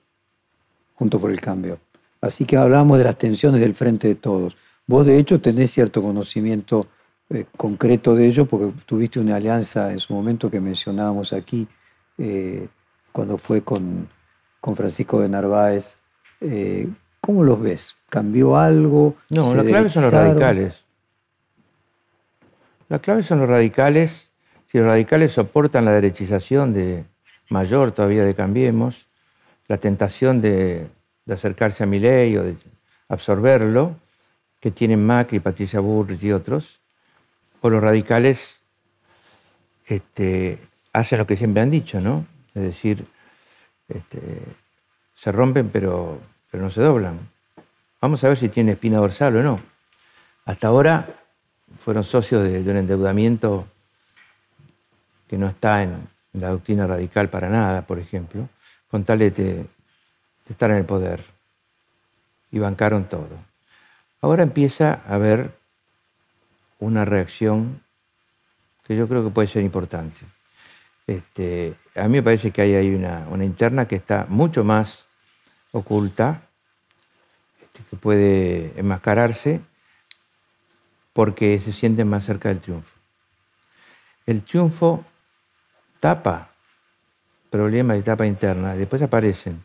Junto por el Cambio? Así que hablamos de las tensiones del frente de todos. Vos de hecho tenés cierto conocimiento eh, concreto de ello porque tuviste una alianza en su momento que mencionábamos aquí eh, cuando fue con, con, Francisco de Narváez. Eh, ¿Cómo los ves? ¿Cambió algo? No, la clave son los radicales. La clave son los radicales si los radicales soportan la derechización de mayor todavía de Cambiemos, la tentación de, acercarse a mi ley o de absorberlo, que tienen Macri, Patricia Burrich y otros, o los radicales este, hacen lo que siempre han dicho, ¿no? Es decir, este, se rompen pero, no se doblan. Vamos a ver si tiene espina dorsal o no. Hasta ahora fueron socios de un endeudamiento que no está en la doctrina radical para nada, por ejemplo, con tal de, estar en el poder. Y bancaron todo. Ahora empieza a haber una reacción que yo creo que puede ser importante. Este, a mí me parece que hay, una, interna que está mucho más oculta, este, que puede enmascararse porque se sienten más cerca del triunfo. El triunfo tapa problemas de etapa interna, después aparecen.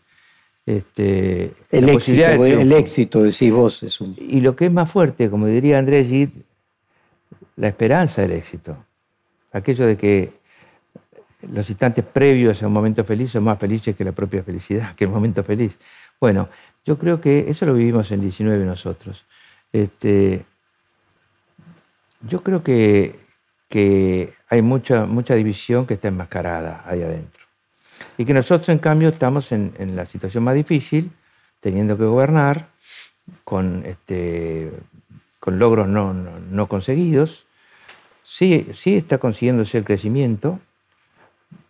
Este, el, éxito, el éxito, decís vos. Es un... Y lo que es más fuerte, como diría Andrés Gide, la esperanza del éxito. Aquello de que los instantes previos a un momento feliz son más felices que la propia felicidad, que el momento feliz. Bueno, yo creo que eso lo vivimos en 19 nosotros. Este, yo creo que hay mucha, mucha división que está enmascarada ahí adentro. Y que nosotros, en cambio, estamos en, la situación más difícil, teniendo que gobernar con, este, con logros no, no, conseguidos. Sí, sí está consiguiéndose el crecimiento,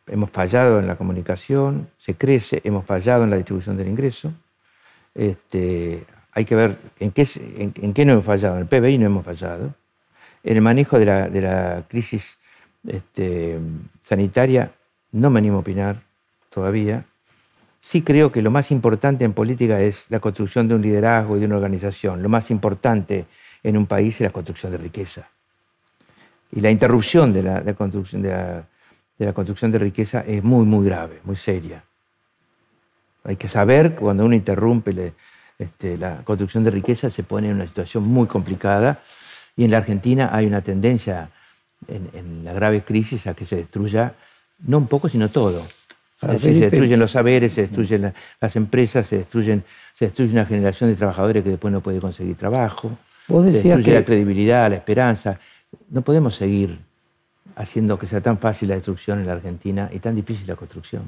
hemos fallado en la comunicación, se crece, hemos fallado en la distribución del ingreso. Este, hay que ver en qué, en, qué no hemos fallado, en el PBI no hemos fallado, En el manejo de la, crisis este, sanitaria no me animo a opinar todavía. Sí creo que lo más importante en política es la construcción de un liderazgo y de una organización. Lo más importante en un país es la construcción de riqueza. Y la interrupción de la, construcción, de la, construcción de riqueza es muy, muy grave, muy seria. Hay que saber que cuando uno interrumpe este, la construcción de riqueza se pone en una situación muy complicada y en la Argentina hay una tendencia en, la grave crisis a que se destruya no un poco, sino todo. se destruyen los saberes, se destruyen las empresas, se, destruyen, se destruye una generación de trabajadores que después no puede conseguir trabajo, se destruye la credibilidad, la esperanza. No podemos seguir haciendo que sea tan fácil la destrucción en la Argentina y tan difícil la construcción.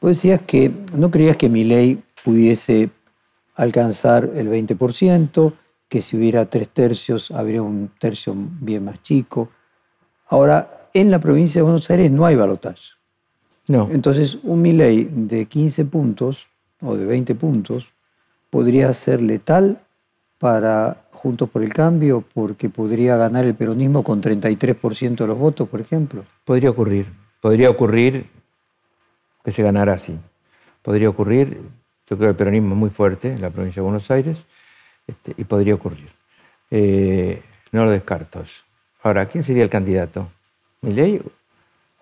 Vos decías que no creías que mi ley pudiese alcanzar el 20%, que si hubiera tres tercios habría un tercio bien más chico. Ahora, en la provincia de Buenos Aires no hay balotaje. No. Entonces, un ley de 15 puntos o de 20 puntos podría ser letal para Juntos por el Cambio porque podría ganar el peronismo con 33% de los votos, por ejemplo? Podría ocurrir. Podría ocurrir que se ganara así. Podría ocurrir, yo creo que el peronismo es muy fuerte en la provincia de Buenos Aires este, y podría ocurrir. Eh, no lo descarto. Ahora, ¿quién sería el candidato? ¿Milei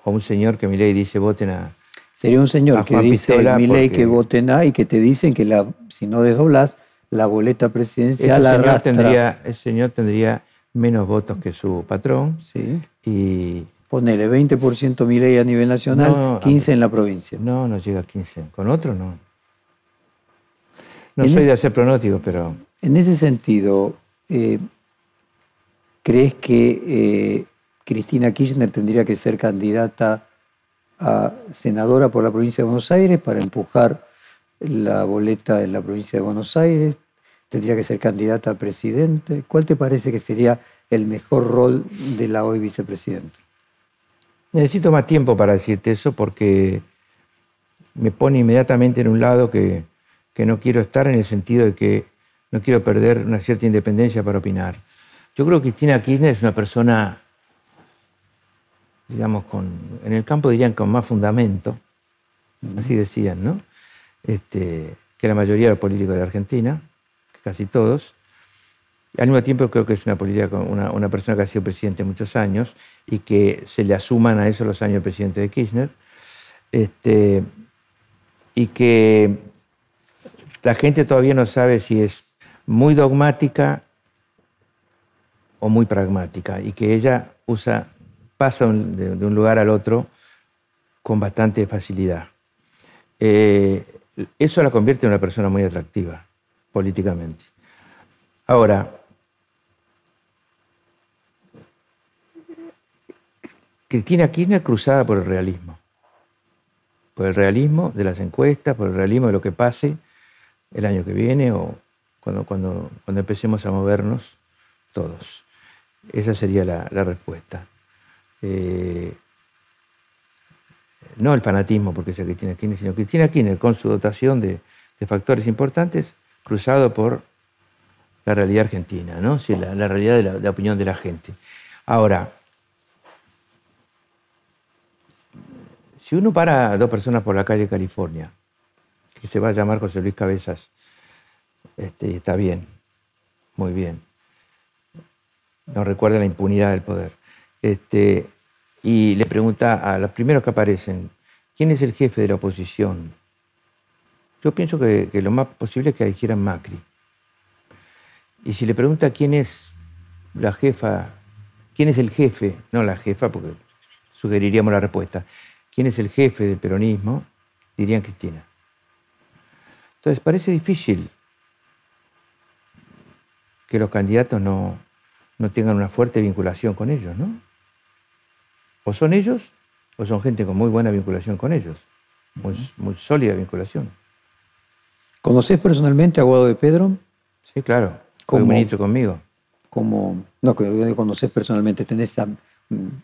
o un señor que Milei dice voten a... Sería un señor que dice Milei que voten a y que te dicen que la, si no desdoblas la boleta presidencial ese señor, tendría, el señor tendría menos votos que su patrón. Sí. Y Ponele 20% Milei a nivel nacional, 15 en la provincia. No, no llega a 15. Con otro no. No soy de hacer pronósticos, pero... En ese sentido, eh, ¿crees que eh, Cristina Kirchner tendría que ser candidata a senadora por la provincia de Buenos Aires para empujar la boleta en la provincia de Buenos Aires, tendría que ser candidata a presidente. ¿Cuál te parece que sería el mejor rol de la hoy vicepresidenta? Necesito más tiempo para decirte eso porque me pone inmediatamente en un lado que, que no quiero estar en el sentido de que no quiero perder una cierta independencia para opinar. Yo creo que Cristina Kirchner es una persona, digamos, con, en el campo dirían con más fundamento, así decían, ¿no? Este, que la mayoría de los políticos de la Argentina, casi todos. Al mismo tiempo creo que es una, política, una, una persona que ha sido presidente muchos años y que se le asuman a eso los años de presidente de Kirchner. Este, y que la gente todavía no sabe si es muy dogmática o muy pragmática y que ella usa, pasa de, un lugar al otro con bastante facilidad. Eh, eso la convierte en una persona muy atractiva políticamente. Ahora, Cristina Kirchner cruzada por el realismo, por el realismo de las encuestas, por el realismo de lo que pase el año que viene o cuando, cuando, cuando empecemos a movernos todos. Esa sería la, respuesta. Eh, no el fanatismo porque sea Cristina Kirchner, sino Cristina Kirchner con su dotación de, factores importantes cruzado por la realidad argentina, ¿no? la, realidad de la, opinión de la gente. Ahora, si uno para a dos personas por la calle California, que se va a llamar José Luis Cabezas, este, está bien, muy bien. No recuerda la impunidad del poder. Este, y le pregunta a los primeros que aparecen, ¿quién es el jefe de la oposición? Yo pienso que, lo más posible es que dijeran Macri. Y si le pregunta quién es la jefa, quién es el jefe, no la jefa, porque sugeriríamos la respuesta, quién es el jefe del peronismo, dirían Cristina. Entonces parece difícil que los candidatos no, no tengan una fuerte vinculación con ellos, ¿no? O son ellos o son gente con muy buena vinculación con ellos, muy, sólida vinculación. ¿Conoces personalmente a Guado de Pedro? Sí, claro. Como ministro conmigo. Como, no, que conoces personalmente, tenés a,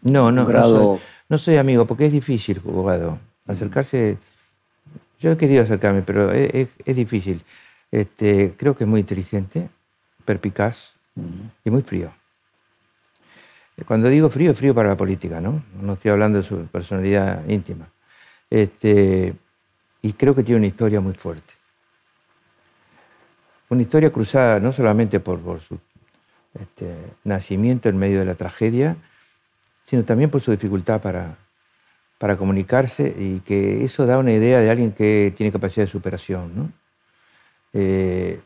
no, no, grado... No soy, amigo, porque es difícil, Guado. Acercarse, yo he querido acercarme, pero es, difícil. Este, creo que es muy inteligente, perpicaz y muy frío. Cuando digo frío, frío para la política, ¿no? No estoy hablando de su personalidad íntima. Este, y creo que tiene una historia muy fuerte. Una historia cruzada no solamente por, su este, nacimiento en medio de la tragedia, sino también por su dificultad para, para comunicarse y que eso da una idea de alguien que tiene capacidad de superación. ¿no? Eh,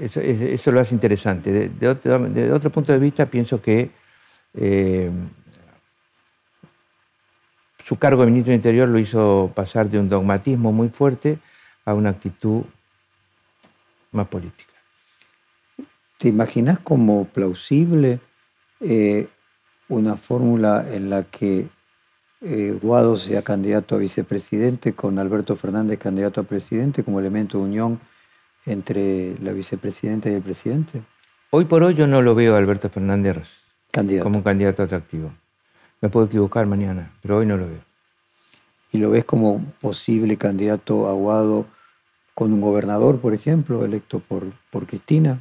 eso, lo hace interesante. De, otro, punto de vista, pienso que eh, su cargo de ministro de Interior lo hizo pasar de un dogmatismo muy fuerte a una actitud más política. ¿Te imaginas como plausible eh, una fórmula en la que eh, Guado sea candidato a vicepresidente con Alberto Fernández candidato a presidente como elemento de unión entre la vicepresidenta y el presidente? Hoy por hoy yo no lo veo a Alberto Fernández como un candidato atractivo. Me puedo equivocar mañana, pero hoy no lo veo. ¿Y lo ves como posible candidato aguado con un gobernador, por ejemplo, electo por, por Cristina?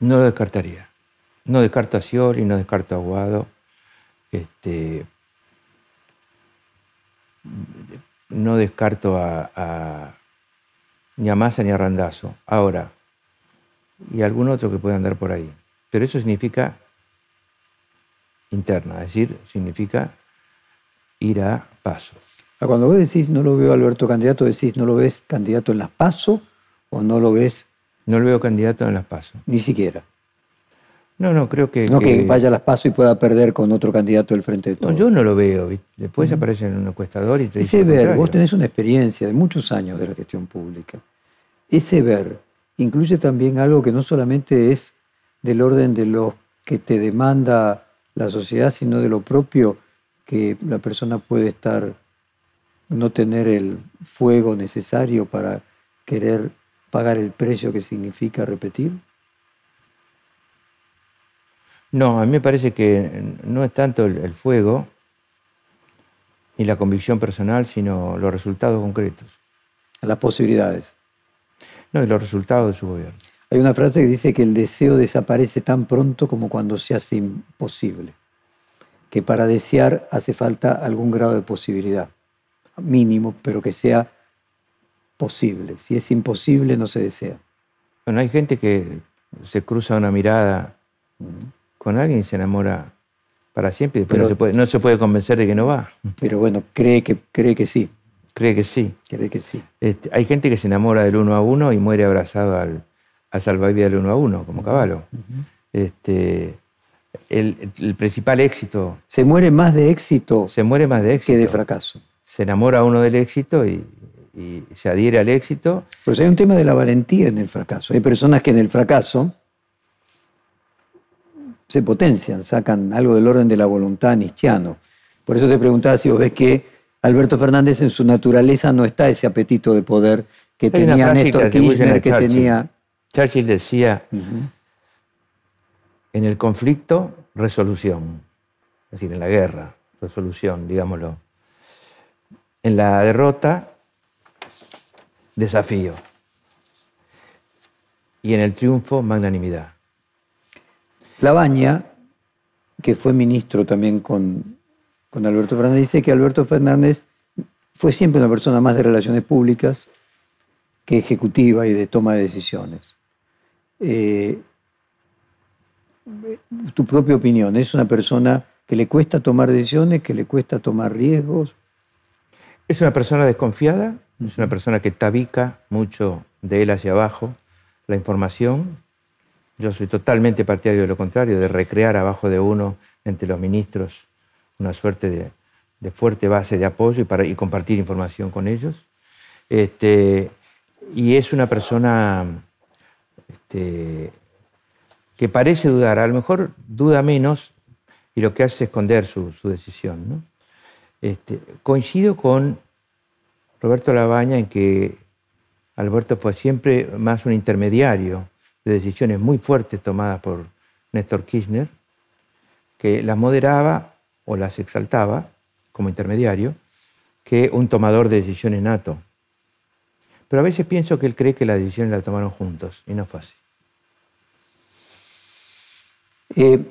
No lo descartaría. No descarto a Scioli, no descarto a Aguado. Este, no descarto a, ni a Massa ni a Randazo. Ahora, y algún otro que pueda andar por ahí. Pero eso significa interna, es decir, significa ir a paso. Ah, cuando vos decís no lo veo Alberto candidato, decís no lo ves candidato en las paso o no lo ves. No lo veo candidato en las paso. Ni siquiera. No, no, creo que. No que, vaya a las paso y pueda perder con otro candidato del frente de todos. No, yo no lo veo. Después aparece en un encuestador y te dice. Ese ver, vos tenés una experiencia de muchos años de la gestión pública. Ese ver incluye también algo que no solamente es del orden de lo que te demanda la sociedad, sino de lo propio que la persona puede estar, no tener el fuego necesario para querer pagar el precio que significa repetir? No, a mí me parece que no es tanto el, fuego ni la convicción personal, sino los resultados concretos. Las posibilidades. No, y los resultados de su gobierno. Hay una frase que dice que el deseo desaparece tan pronto como cuando se hace imposible. Que para desear hace falta algún grado de posibilidad, mínimo, pero que sea posible. Si es imposible, no se desea. Bueno, hay gente que se cruza una mirada con alguien y se enamora para siempre y después no, se puede, no se puede convencer de que no va. Pero bueno, cree que, cree que sí. Cree que sí. Cree que sí. Este, hay gente que se enamora del uno a uno y muere abrazado al, al salvavidas del uno a uno, como caballo. este, el, principal éxito. Se muere más de éxito. Se muere más de éxito. Que de fracaso. Se enamora uno del éxito y, se adhiere al éxito. Pues hay un tema de la valentía en el fracaso. Hay personas que en el fracaso se potencian, sacan algo del orden de la voluntad nistiano. Por eso te preguntaba si vos ves que Alberto Fernández en su naturaleza no está ese apetito de poder que tenía Néstor Kirchner, que tenía Churchill decía, en el conflicto, resolución, es decir, en la guerra, resolución, digámoslo. En la derrota, desafío. Y en el triunfo, magnanimidad. Labaña, que fue ministro también con, Alberto Fernández, dice que Alberto Fernández fue siempre una persona más de relaciones públicas que ejecutiva y de toma de decisiones. Eh, tu propia opinión, ¿es una persona que le cuesta tomar decisiones, que le cuesta tomar riesgos? Es una persona desconfiada, es una persona que tabica mucho de él hacia abajo la información. Yo soy totalmente partidario de lo contrario, de recrear abajo de uno, entre los ministros, una suerte de, fuerte base de apoyo y, para, y compartir información con ellos. Este, y es una persona este, que parece dudar, a lo mejor duda menos y lo que hace es esconder su, decisión. Este, coincido con Roberto Labaña en que Alberto fue siempre más un intermediario de decisiones muy fuertes tomadas por Néstor Kirchner, que las moderaba o las exaltaba como intermediario, que un tomador de decisiones nato. Pero a veces pienso que él cree que las decisiones las tomaron juntos y no fue así. Eh,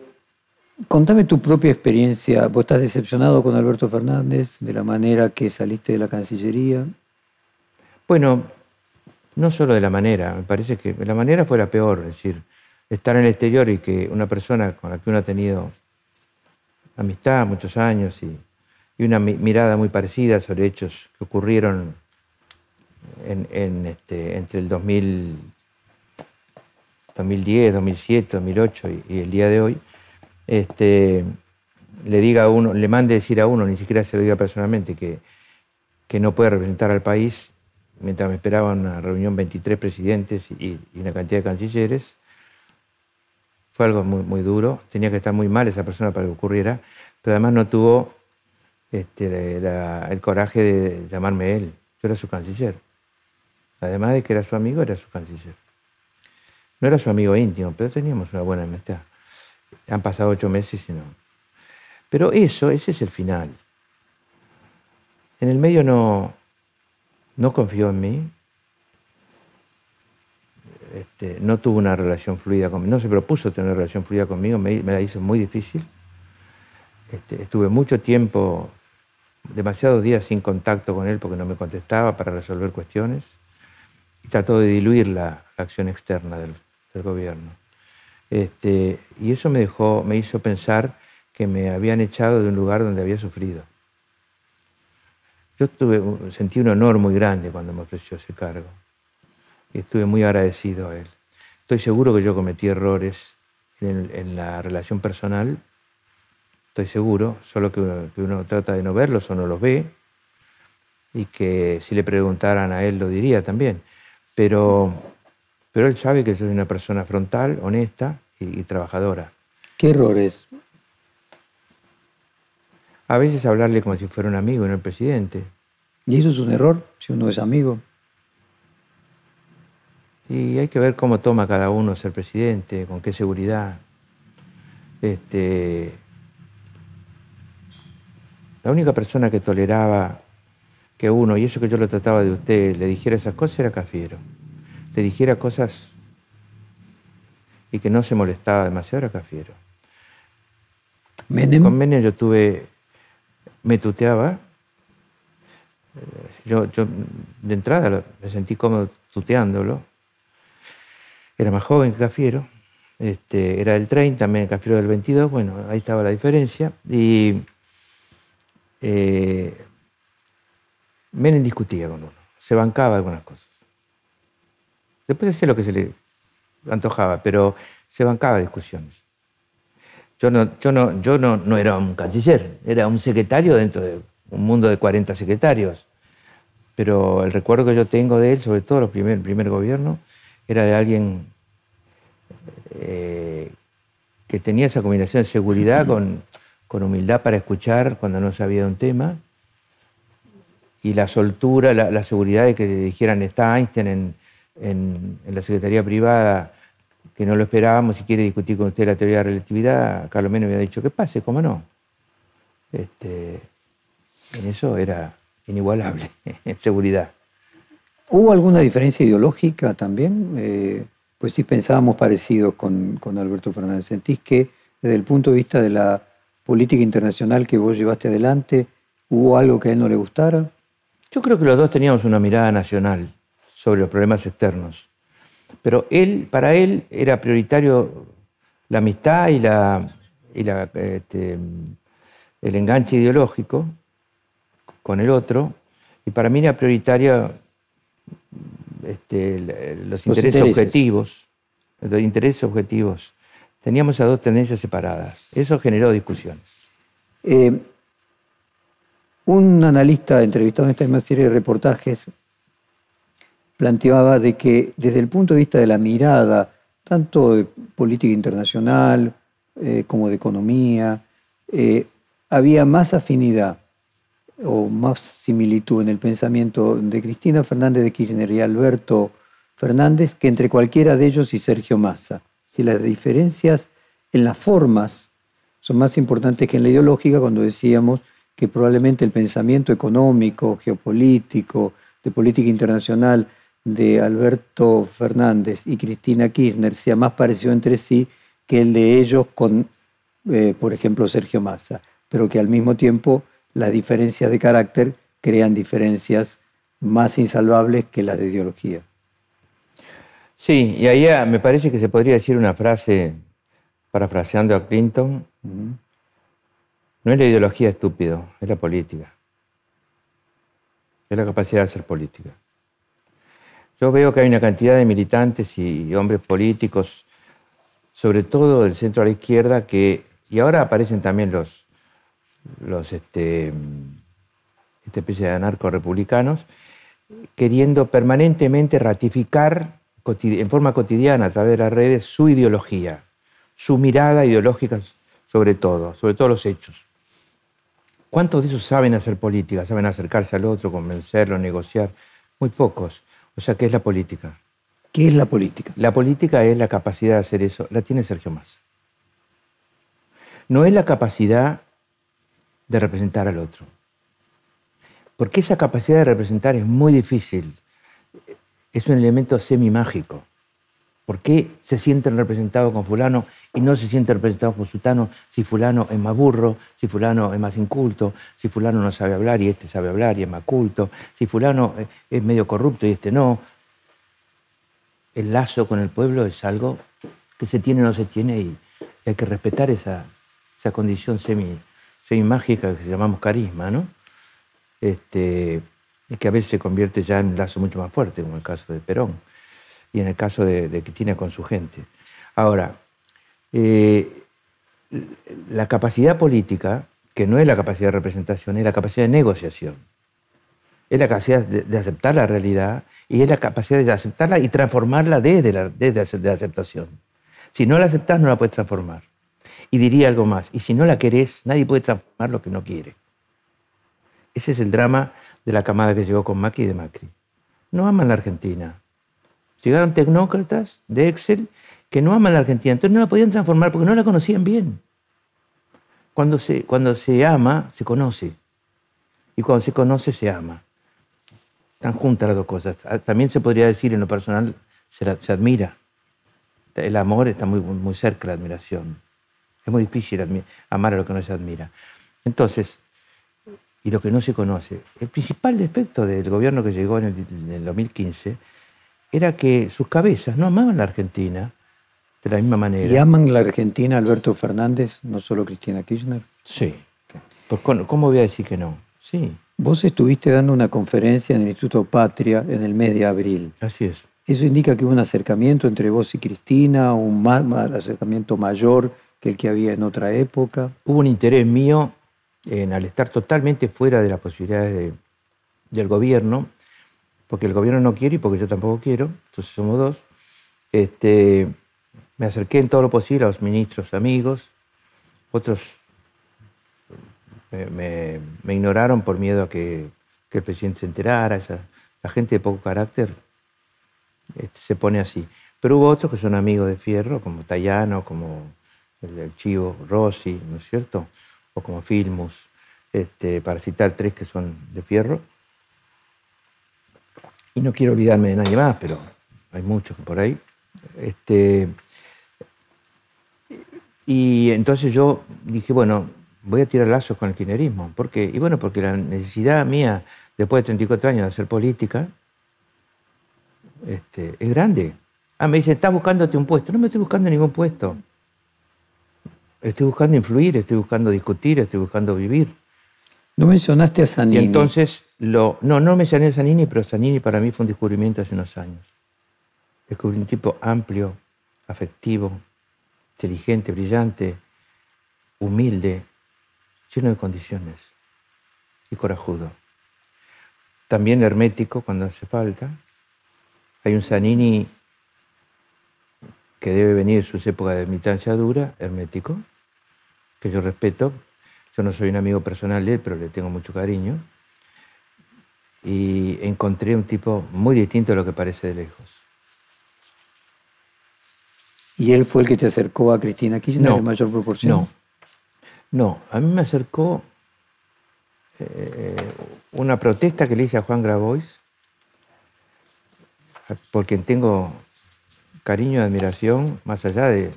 Contame tu propia experiencia. ¿Vos estás decepcionado con Alberto Fernández de la manera que saliste de la Cancillería? Bueno, no solo de la manera, me parece que la manera fue la peor, es decir, estar en el exterior y que una persona con la que uno ha tenido amistad muchos años y, una mirada muy parecida sobre hechos que ocurrieron en, este, entre el 2000, 2010, 2007, 2008 y, el día de hoy, este, le diga a uno, le mande decir a uno, ni siquiera se lo diga personalmente, que, que no puede representar al país, mientras me esperaba una reunión 23 presidentes y, y una cantidad de cancilleres, fue algo muy, muy duro, tenía que estar muy mal esa persona para que ocurriera, pero además no tuvo este, el coraje de llamarme él, yo era su canciller. Además de que era su amigo, era su canciller. No era su amigo íntimo, pero teníamos una buena amistad. Han pasado ocho meses y no. Pero eso, ese es el final. En el medio no, no confió en mí, este, no tuvo una relación fluida conmigo, no se propuso tener una relación fluida conmigo, me, la hizo muy difícil. Este, estuve mucho tiempo, demasiados días sin contacto con él porque no me contestaba para resolver cuestiones y trató de diluir la, acción externa del, gobierno. Este, y eso me dejó, me hizo pensar que me habían echado de un lugar donde había sufrido. Yo tuve, sentí un honor muy grande cuando me ofreció ese cargo y estuve muy agradecido a él. Estoy seguro que yo cometí errores en, la relación personal, estoy seguro, solo que uno, trata de no verlos o no los ve, y que si le preguntaran a él lo diría también. Pero, él sabe que soy una persona frontal, honesta y, trabajadora. ¿Qué errores? A veces hablarle como si fuera un amigo y no el presidente. ¿Y eso es un error si uno es amigo? Y hay que ver cómo toma cada uno ser presidente, con qué seguridad. Este, la única persona que toleraba que uno, y eso que yo lo trataba de usted, le dijera esas cosas era Cafiero. Le dijera cosas y que no se molestaba demasiado era Cafiero. Con Menem yo tuve, me tuteaba. Yo, yo de entrada me sentí cómodo tuteándolo era más joven que Cafiero, este, era del 30, también Cafiero del 22, bueno, ahí estaba la diferencia. Y eh, Menem discutía con uno, se bancaba algunas cosas. Después hacía lo que se le antojaba, pero se bancaba discusiones. Yo no, yo no, yo no, no era un canciller, era un secretario dentro de un mundo de 40 secretarios. Pero el recuerdo que yo tengo de él, sobre todo el primer, el primer gobierno, era de alguien eh, que tenía esa combinación de seguridad con, humildad para escuchar cuando no sabía un tema y la soltura, la, seguridad de que dijeran está Einstein en, la Secretaría Privada, que no lo esperábamos, si quiere discutir con usted la teoría de la relatividad, Carlos Menem había dicho que pase, ¿cómo no? Este, en eso era inigualable, en seguridad. ¿Hubo alguna diferencia ideológica también? Eh, pues sí pensábamos parecido con, Alberto Fernández. ¿Sentís que desde el punto de vista de la política internacional que vos llevaste adelante, hubo algo que a él no le gustara? Yo creo que los dos teníamos una mirada nacional sobre los problemas externos. Pero él, para él era prioritario la amistad y, la, este, el enganche ideológico con el otro, y para mí era prioritario este, los, intereses, objetivos, los intereses objetivos. Teníamos esas dos tendencias separadas. Eso generó discusiones. Eh, un analista entrevistado en esta misma serie de reportajes planteaba de que desde el punto de vista de la mirada, tanto de política internacional eh, como de economía, eh, había más afinidad o más similitud en el pensamiento de Cristina Fernández de Kirchner y Alberto Fernández que entre cualquiera de ellos y Sergio Massa. Si las diferencias en las formas son más importantes que en la ideológica, cuando decíamos que probablemente el pensamiento económico, geopolítico, de política internacional de Alberto Fernández y Cristina Kirchner sea más parecido entre sí que el de ellos con eh, por ejemplo, Sergio Massa, pero que al mismo tiempo las diferencias de carácter crean diferencias más insalvables que las de ideología. Sí, y ahí ah, me parece que se podría decir una frase, parafraseando a Clinton, no es la ideología estúpido, es la política. Es la capacidad de hacer política. Yo veo que hay una cantidad de militantes y hombres políticos, sobre todo del centro a la izquierda, que, y ahora aparecen también los, los este, esta especie de anarco-republicanos, queriendo permanentemente ratificar en forma cotidiana a través de las redes su ideología, su mirada ideológica sobre todo, sobre todos los hechos. ¿Cuántos de esos saben hacer política, saben acercarse al otro, convencerlo, negociar? Muy pocos. O sea, ¿qué es la política? ¿Qué es la política? La política es la capacidad de hacer eso. La tiene Sergio Massa. No es la capacidad de representar al otro. Porque esa capacidad de representar es muy difícil. Es un elemento semi-mágico. ¿Por qué se sienten representados con fulano y no se sienten representados con sutano si fulano es más burro, si fulano es más inculto, si fulano no sabe hablar y este sabe hablar y es más culto, si fulano es medio corrupto y este no? El lazo con el pueblo es algo que se tiene o no se tiene y hay que respetar esa, esa condición semi, semi mágica que llamamos carisma, ¿no? Este, y que a veces se convierte ya en un lazo mucho más fuerte, como el caso de Perón y en el caso de, de Cristina con su gente. Ahora, eh, la capacidad política, que no es la capacidad de representación, es la capacidad de negociación. Es la capacidad de, aceptar la realidad y es la capacidad de aceptarla y transformarla desde la, desde la aceptación. Si no la aceptas, no la puedes transformar. Y diría algo más, y si no la querés, nadie puede transformar lo que no quiere. Ese es el drama de la camada que llegó con Macri y de Macri. No aman la Argentina, Llegaron tecnócratas de Excel que no aman la Argentina, entonces no la podían transformar porque no la conocían bien. Cuando se, cuando se ama, se conoce. Y cuando se conoce, se ama. Están juntas las dos cosas. Ah, también se podría decir en lo personal, se, se admira. El amor está muy, muy cerca de la admiración. Es muy difícil amar a lo que no se admira. Entonces, y lo que no se conoce. El principal defecto del gobierno que llegó en el, en el 2015 era que sus cabezas no amaban la Argentina de la misma manera. ¿Y aman la Argentina Alberto Fernández, no solo Cristina Kirchner? Sí. Pues, ¿Cómo voy a decir que no? Sí. Vos estuviste dando una conferencia en el Instituto Patria en el mes de abril. Así es. ¿Eso indica que hubo un acercamiento entre vos y Cristina, un acercamiento mayor que el que había en otra época? Hubo un interés mío en, al estar totalmente fuera de las posibilidades del gobierno, porque el gobierno no quiere y porque yo tampoco quiero, entonces somos dos. Este, me acerqué en todo lo posible a los ministros amigos, otros me, ignoraron por miedo a que, el presidente se enterara, esa, la gente de poco carácter este, se pone así. Pero hubo otros que son amigos de Fierro, como Tayano, como el, Chivo Rossi, ¿no es cierto? O como Filmus, este, para citar tres que son de Fierro y no quiero olvidarme de nadie más, pero hay muchos por ahí. Este, y entonces yo dije, bueno, voy a tirar lazos con el kirchnerismo. ¿Por qué? Y bueno, porque la necesidad mía, después de 34 años de hacer política, este, es grande. Ah, me dice, estás buscándote un puesto. No me estoy buscando ningún puesto. Estoy buscando influir, estoy buscando discutir, estoy buscando vivir. No mencionaste a Sanini. Y entonces no, no mencioné a Zanini, pero Zanini para mí fue un descubrimiento hace unos años. Descubrí un tipo amplio, afectivo, inteligente, brillante, humilde, lleno de condiciones y corajudo. También hermético cuando hace falta. Hay un Zanini que debe venir en sus épocas de militancia dura, hermético, que yo respeto. Yo no soy un amigo personal de él, pero le tengo mucho cariño y encontré un tipo muy distinto a lo que parece de lejos. ¿Y él fue el que te acercó a Cristina Kirchner en mayor proporción? No, no, a mí me acercó eh, una protesta que le hice a Juan Grabois, por quien tengo cariño y admiración, más allá de,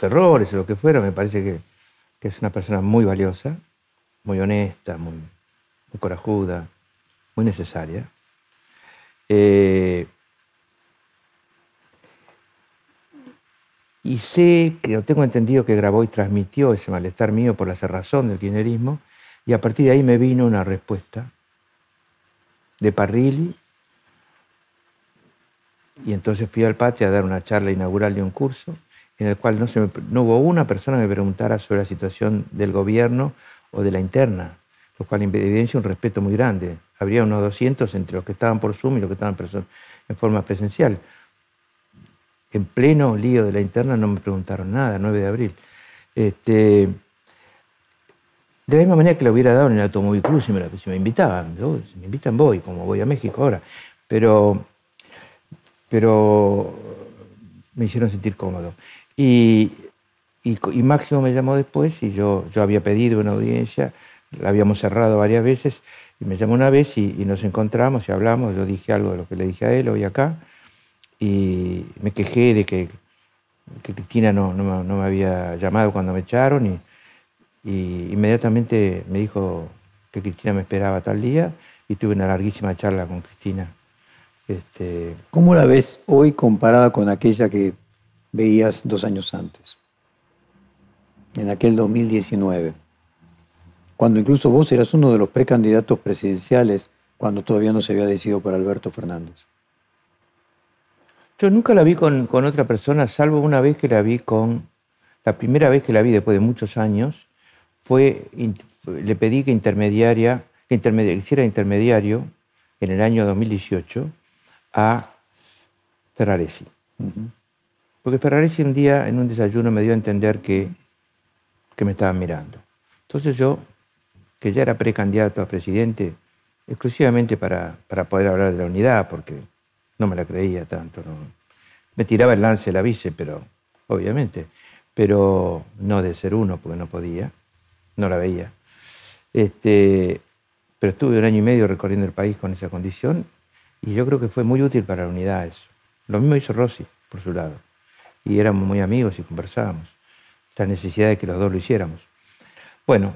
errores o lo que fuera, me parece que, que es una persona muy valiosa, muy honesta, muy, muy corajuda, muy necesaria. Eh, y sé, que tengo entendido que grabó y transmitió ese malestar mío por la cerrazón del kirchnerismo, y a partir de ahí me vino una respuesta de Parrilli, y entonces fui al patio a dar una charla inaugural de un curso, en el cual no, se no hubo una persona que me preguntara sobre la situación del gobierno o de la interna, lo cual evidencia un respeto muy grande. Habría unos 200 entre los que estaban por Zoom y los que estaban en forma presencial. En pleno lío de la interna no me preguntaron nada, 9 de abril. Este, de la misma manera que lo hubiera dado en el Automóvil Club si me, invitaban. si me invitan voy, como voy a México ahora. Pero, pero me hicieron sentir cómodo. Y, Máximo me llamó después y yo, yo había pedido una audiencia, la habíamos cerrado varias veces, y me llamó una vez y, nos encontramos y hablamos, yo dije algo de lo que le dije a él hoy acá, y me quejé de que, Cristina no, no, me había llamado cuando me echaron y, y inmediatamente me dijo que Cristina me esperaba tal día y tuve una larguísima charla con Cristina. Este... ¿Cómo la ves hoy comparada con aquella que veías dos años antes, en aquel 2019, cuando incluso vos eras uno de los precandidatos presidenciales cuando todavía no se había decidido por Alberto Fernández. Yo nunca la vi con, otra persona, salvo una vez que la vi con, la primera vez que la vi después de muchos años, fue, le pedí que intermediaria, que hiciera intermediario en el año 2018 a Ferraresi. Porque Ferraresi un día en un desayuno me dio a entender que, que me estaban mirando. Entonces yo, que ya era precandidato a presidente, exclusivamente para, para, poder hablar de la unidad, porque no me la creía tanto. Me tiraba el lance la vice, pero obviamente, pero no de ser uno, porque no podía, no la veía. Este, pero estuve un año y medio recorriendo el país con esa condición y yo creo que fue muy útil para la unidad eso. Lo mismo hizo Rossi, por su lado y éramos muy amigos y conversábamos. La necesidad de que los dos lo hiciéramos. Bueno,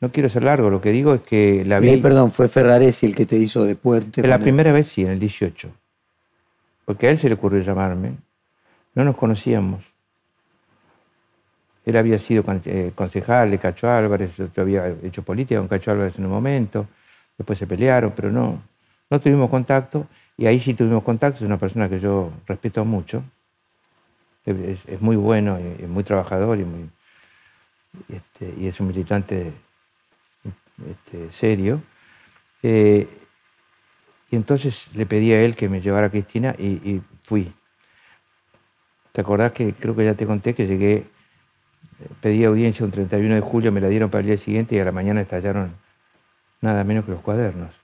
no quiero ser largo, lo que digo es que la vi... perdón, fue Ferraresi el que te hizo de puente. La primera vez sí, en el 18. Porque a él se le ocurrió llamarme. No nos conocíamos. Él había sido eh, concejal de Cacho Álvarez, yo había hecho política con Cacho Álvarez en un momento, después se pelearon, pero no, no tuvimos contacto, y ahí sí tuvimos contacto, es una persona que yo respeto mucho, es, muy bueno, y, es muy trabajador y, muy, este, y es un militante este, serio. Eh, y entonces le pedí a él que me llevara a Cristina y, fui. ¿Te acordás que creo que ya te conté que llegué, pedí audiencia un 31 de julio, me la dieron para el día siguiente y a la mañana estallaron nada menos que los cuadernos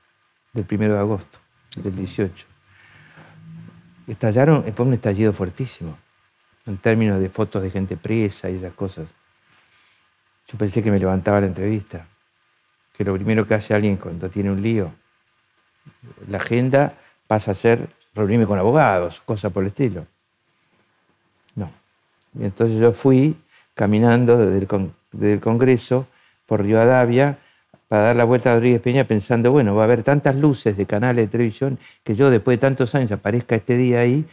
del 1 de agosto del 18. Estallaron, fue un estallido fuertísimo en términos de fotos de gente presa y esas cosas. Yo pensé que me levantaba la entrevista, que lo primero que hace alguien cuando tiene un lío, la agenda pasa a ser reunirme con abogados, cosas por el estilo. No. Y entonces yo fui caminando desde el, Congreso por Rivadavia para dar la vuelta a Rodríguez Peña pensando, bueno, va a haber tantas luces de canales de televisión que yo después de tantos años aparezca este día ahí,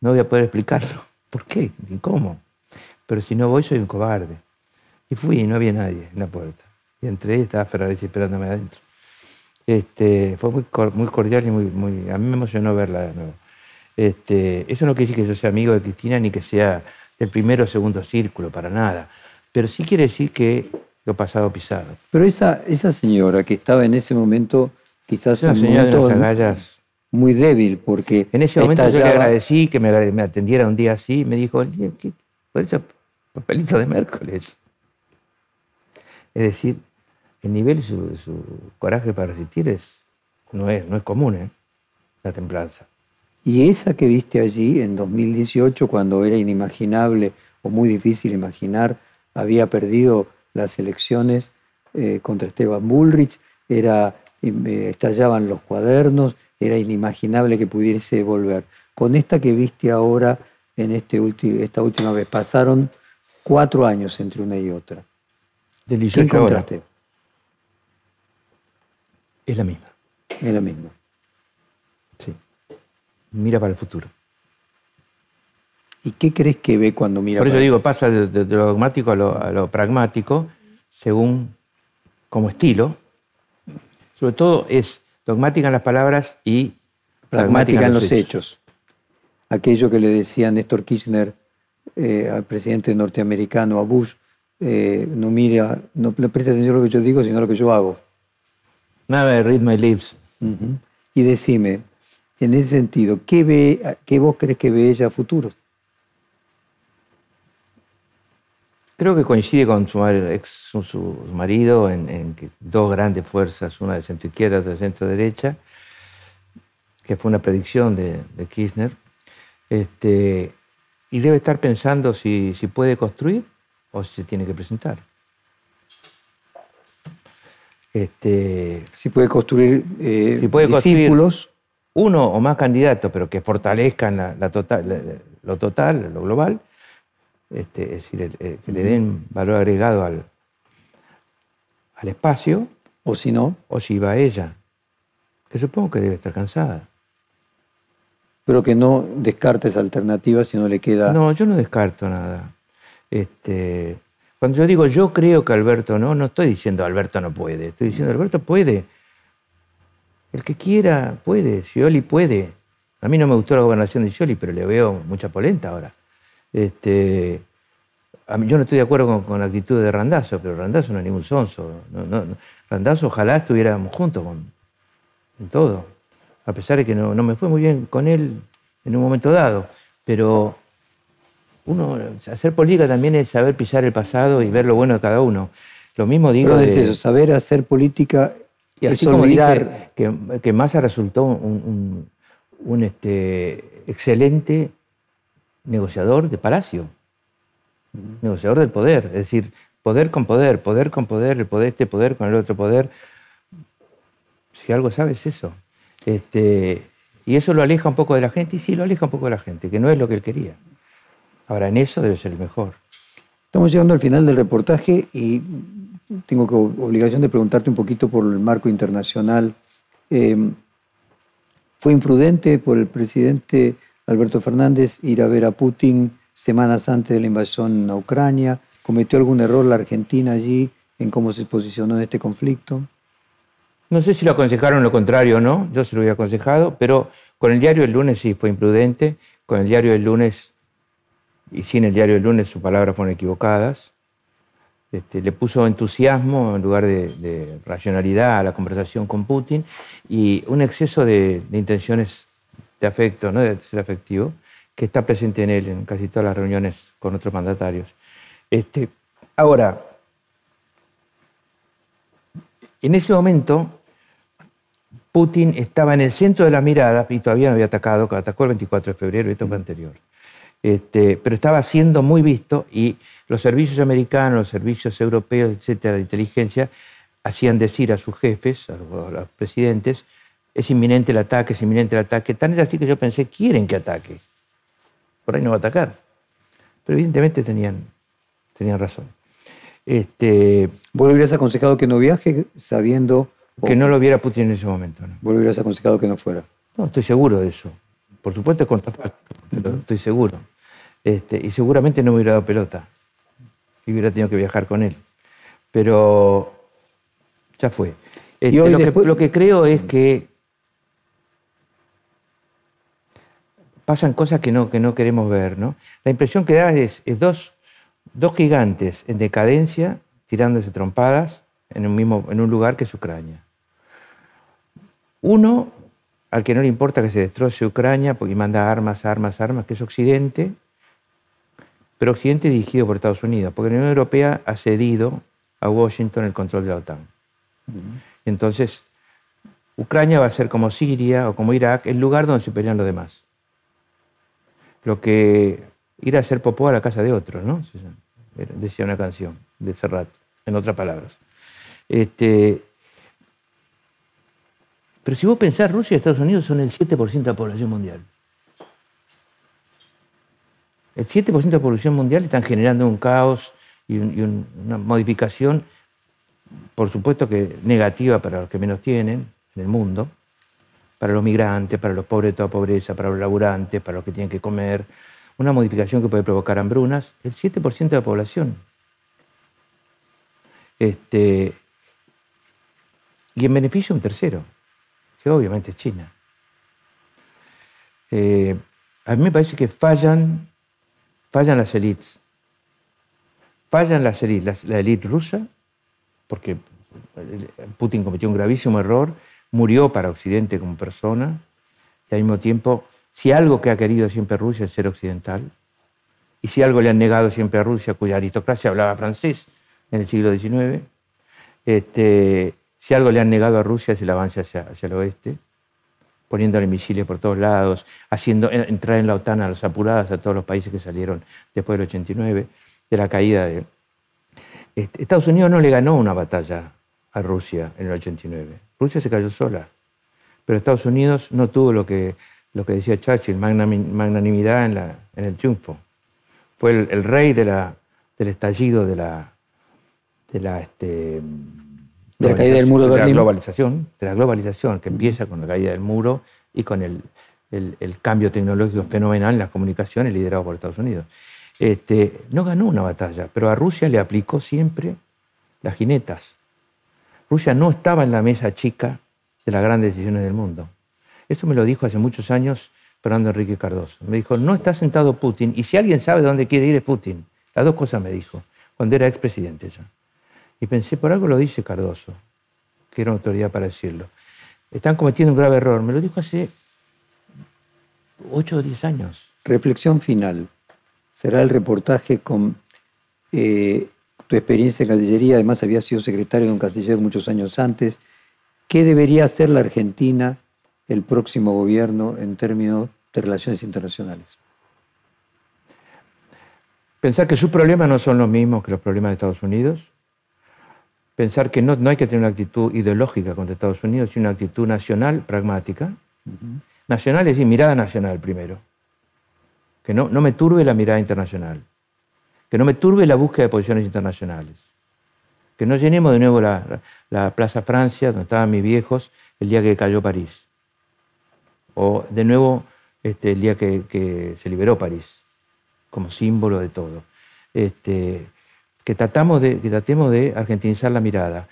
no voy a poder explicarlo. ¿Por qué? ¿Y cómo? Pero si no voy, soy un cobarde. Y fui y no había nadie en la puerta. Y entré y estaba Ferrari esperándome adentro. Este, fue muy, muy cordial y muy, muy. A mí me emocionó verla de nuevo. Este, eso no quiere decir que yo sea amigo de Cristina ni que sea del primero o segundo círculo, para nada. Pero sí quiere decir que lo pasado pisado. Pero esa, esa señora que estaba en ese momento, quizás. Las agallas muy débil porque... En ese momento yo le agradecí que me, atendiera un día así, me dijo, ¿qué? Por eso papelito de miércoles. Es decir, el nivel de su, coraje para resistir es, no, es, no es común, ¿eh? la templanza. Y esa que viste allí en 2018, cuando era inimaginable o muy difícil imaginar, había perdido las elecciones eh, contra Esteban Bullrich, era, eh, estallaban los cuadernos, era inimaginable que pudiese volver. Con esta que viste ahora, en este esta última vez, pasaron cuatro años entre una y otra. Del ¿Qué 18 ahora encontraste? Es la misma. Es lo mismo. Sí. Mira para el futuro. ¿Y qué crees que ve cuando mira Por eso para- digo, pasa de, de- de lo dogmático a lo, a lo pragmático, según como estilo. Sobre todo es dogmática en las palabras y pragmática en los hechos? Aquello que le decía Néstor Kirchner eh, al presidente norteamericano, a Bush, eh, no mira, no le presta atención a lo que yo digo, sino a lo que yo hago. Nada de read my lips. Y decime, en ese sentido, ¿qué, ve, ¿qué vos crees que ve ella a futuro? Creo que coincide con su, ex, su, su marido en, en que dos grandes fuerzas, una de centro izquierda, otra de centro derecha, que fue una predicción de, de Kirchner. Este, y debe estar pensando si, si puede construir o si se tiene que presentar. Este, Si puede construir eh, Si puede construir- discípulos, uno o más candidatos, pero que fortalezcan la, la total, la- lo total, lo global, este, es decir, el- el- que le den valor agregado al, al espacio, o si no, o si va ella, que supongo que debe estar cansada. pero que no descarta esa alternativa si no le queda... No, yo no descarto nada. Este, cuando yo digo yo creo que Alberto no, no estoy diciendo Alberto no puede, estoy diciendo Alberto puede. El que quiera puede, Scioli puede. A mí no me gustó la gobernación de Scioli, pero le veo mucha polenta ahora. Este, yo no estoy de acuerdo con, la actitud de Randazzo, pero Randazzo no es ningún sonso. No. Randazzo ojalá estuviéramos juntos con, en todo. A pesar de que no me fue muy bien con él en un momento dado. Pero uno, hacer política también es saber pisar el pasado y ver lo bueno de cada uno. Lo mismo digo Pero es de- eso, saber hacer política y es así como olvidar... dije que, que Massa resultó un, un- un, este, excelente negociador de palacio, negociador del poder, es decir, poder con poder, poder con poder, el poder este poder con el otro poder. Si algo sabe es eso. Este, y eso lo aleja un poco de la gente, y sí lo aleja un poco de la gente, que no es lo que él quería. Ahora, en eso debe ser el mejor. Estamos llegando al final del reportaje y tengo que, obligación de preguntarte un poquito por el marco internacional. Eh, ¿Fue imprudente por el presidente Alberto Fernández ir a ver a Putin semanas antes de la invasión a Ucrania? ¿Cometió algún error la Argentina allí en cómo se posicionó en este conflicto? No sé si lo aconsejaron lo contrario o no, yo se lo había aconsejado, pero con el diario del lunes sí fue imprudente, con el diario del lunes y sin el diario del lunes sus palabras fueron equivocadas. Este, le puso entusiasmo en lugar de, racionalidad a la conversación con Putin y un exceso de, intenciones de afecto, ¿no? de ser afectivo, que está presente en él en casi todas las reuniones con otros mandatarios. Este, ahora, en ese momento, Putin estaba en el centro de la mirada y todavía no había atacado, atacó el 24 de febrero, esto fue anterior. Este, pero estaba siendo muy visto y los servicios americanos, los servicios europeos, etcétera, de inteligencia, hacían decir a sus jefes, a los, a los presidentes, es inminente el ataque, es inminente el ataque. Tan es así que yo pensé, quieren que ataque. Por ahí no va a atacar. Pero evidentemente tenían, tenían razón. Este, ¿Vos le hubieras aconsejado que no viaje sabiendo... que no lo viera Putin en ese momento. ¿no? Vos le hubieras aconsejado que no fuera. No, estoy seguro de eso. Por supuesto es contrapacto, pero estoy seguro. Este, y seguramente no me hubiera dado pelota. Y hubiera tenido que viajar con él. Pero ya fue. Este, hoy lo, después- que, lo que creo es que pasan cosas que no, que no queremos ver. ¿no? La impresión que da es, es dos, dos gigantes en decadencia tirándose trompadas en un, mismo, en un lugar que es Ucrania. Uno, al que no le importa que se destroce Ucrania porque manda armas, armas, armas, que es Occidente, pero Occidente dirigido por Estados Unidos, porque la Unión Europea ha cedido a Washington el control de la OTAN. Entonces, Ucrania va a ser como Siria o como Irak, el lugar donde se pelean los demás. Lo que ir a hacer popó a la casa de otro, ¿no? Decía una canción de Serrat, en otras palabras. Este, pero si vos pensás, Rusia y Estados Unidos son el 7% de la población mundial. El 7% de la población mundial están generando un caos y, una modificación, por supuesto que negativa para los que menos tienen en el mundo, para los migrantes, para los pobres de toda pobreza, para los laburantes, para los que tienen que comer, una modificación que puede provocar hambrunas, el 7% de la población. Este, y en beneficio un tercero, que obviamente es China. Eh, a mí me parece que fallan, fallan las élites. Fallan las élites, la, élite rusa, porque Putin cometió un gravísimo error, murió para Occidente como persona, y al mismo tiempo, si algo que ha querido siempre Rusia es ser occidental, y si algo le han negado siempre a Rusia, cuya aristocracia hablaba francés en el siglo XIX, este, si algo le han negado a Rusia es el avance hacia, hacia el oeste, poniéndole misiles por todos lados, haciendo entrar en la OTAN a las apuradas a todos los países que salieron después del 89, de la caída de... Estados Unidos no le ganó una batalla a Rusia en el 89. Rusia se cayó sola, pero Estados Unidos no tuvo lo que, lo que decía Churchill, magnanimidad en, la, en el triunfo. Fue el, rey del estallido de la, de la este, de la caída del muro de, Berlín. la globalización, de la globalización que empieza con la caída del muro y con el, cambio tecnológico fenomenal en las comunicaciones liderado por Estados Unidos. Este, no ganó una batalla, pero a Rusia le aplicó siempre las jinetas. Rusia no estaba en la mesa chica de las grandes decisiones del mundo. Esto me lo dijo hace muchos años Fernando Enrique Cardoso. Me dijo, no está sentado Putin, y si alguien sabe dónde quiere ir es Putin. Las dos cosas me dijo, cuando era expresidente ya. Y pensé, por algo lo dice Cardoso, que era una autoridad para decirlo. Están cometiendo un grave error. Me lo dijo hace 8 o 10 años. Reflexión final. Será el reportaje con eh, tu experiencia en Cancillería. Además, había sido secretario de un canciller muchos años antes. ¿Qué debería hacer la Argentina, el próximo gobierno, en términos de relaciones internacionales? Pensar que sus problemas no son los mismos que los problemas de Estados Unidos pensar que no, no, hay que tener una actitud ideológica contra Estados Unidos, sino una actitud nacional, pragmática. Nacional es decir, mirada nacional primero. Que no, no me turbe la mirada internacional. Que no me turbe la búsqueda de posiciones internacionales. Que no llenemos de nuevo la, la Plaza Francia, donde estaban mis viejos, el día que cayó París. O de nuevo este, el día que, que, se liberó París, como símbolo de todo. Este, que, tratamos de, que tratemos de argentinizar la mirada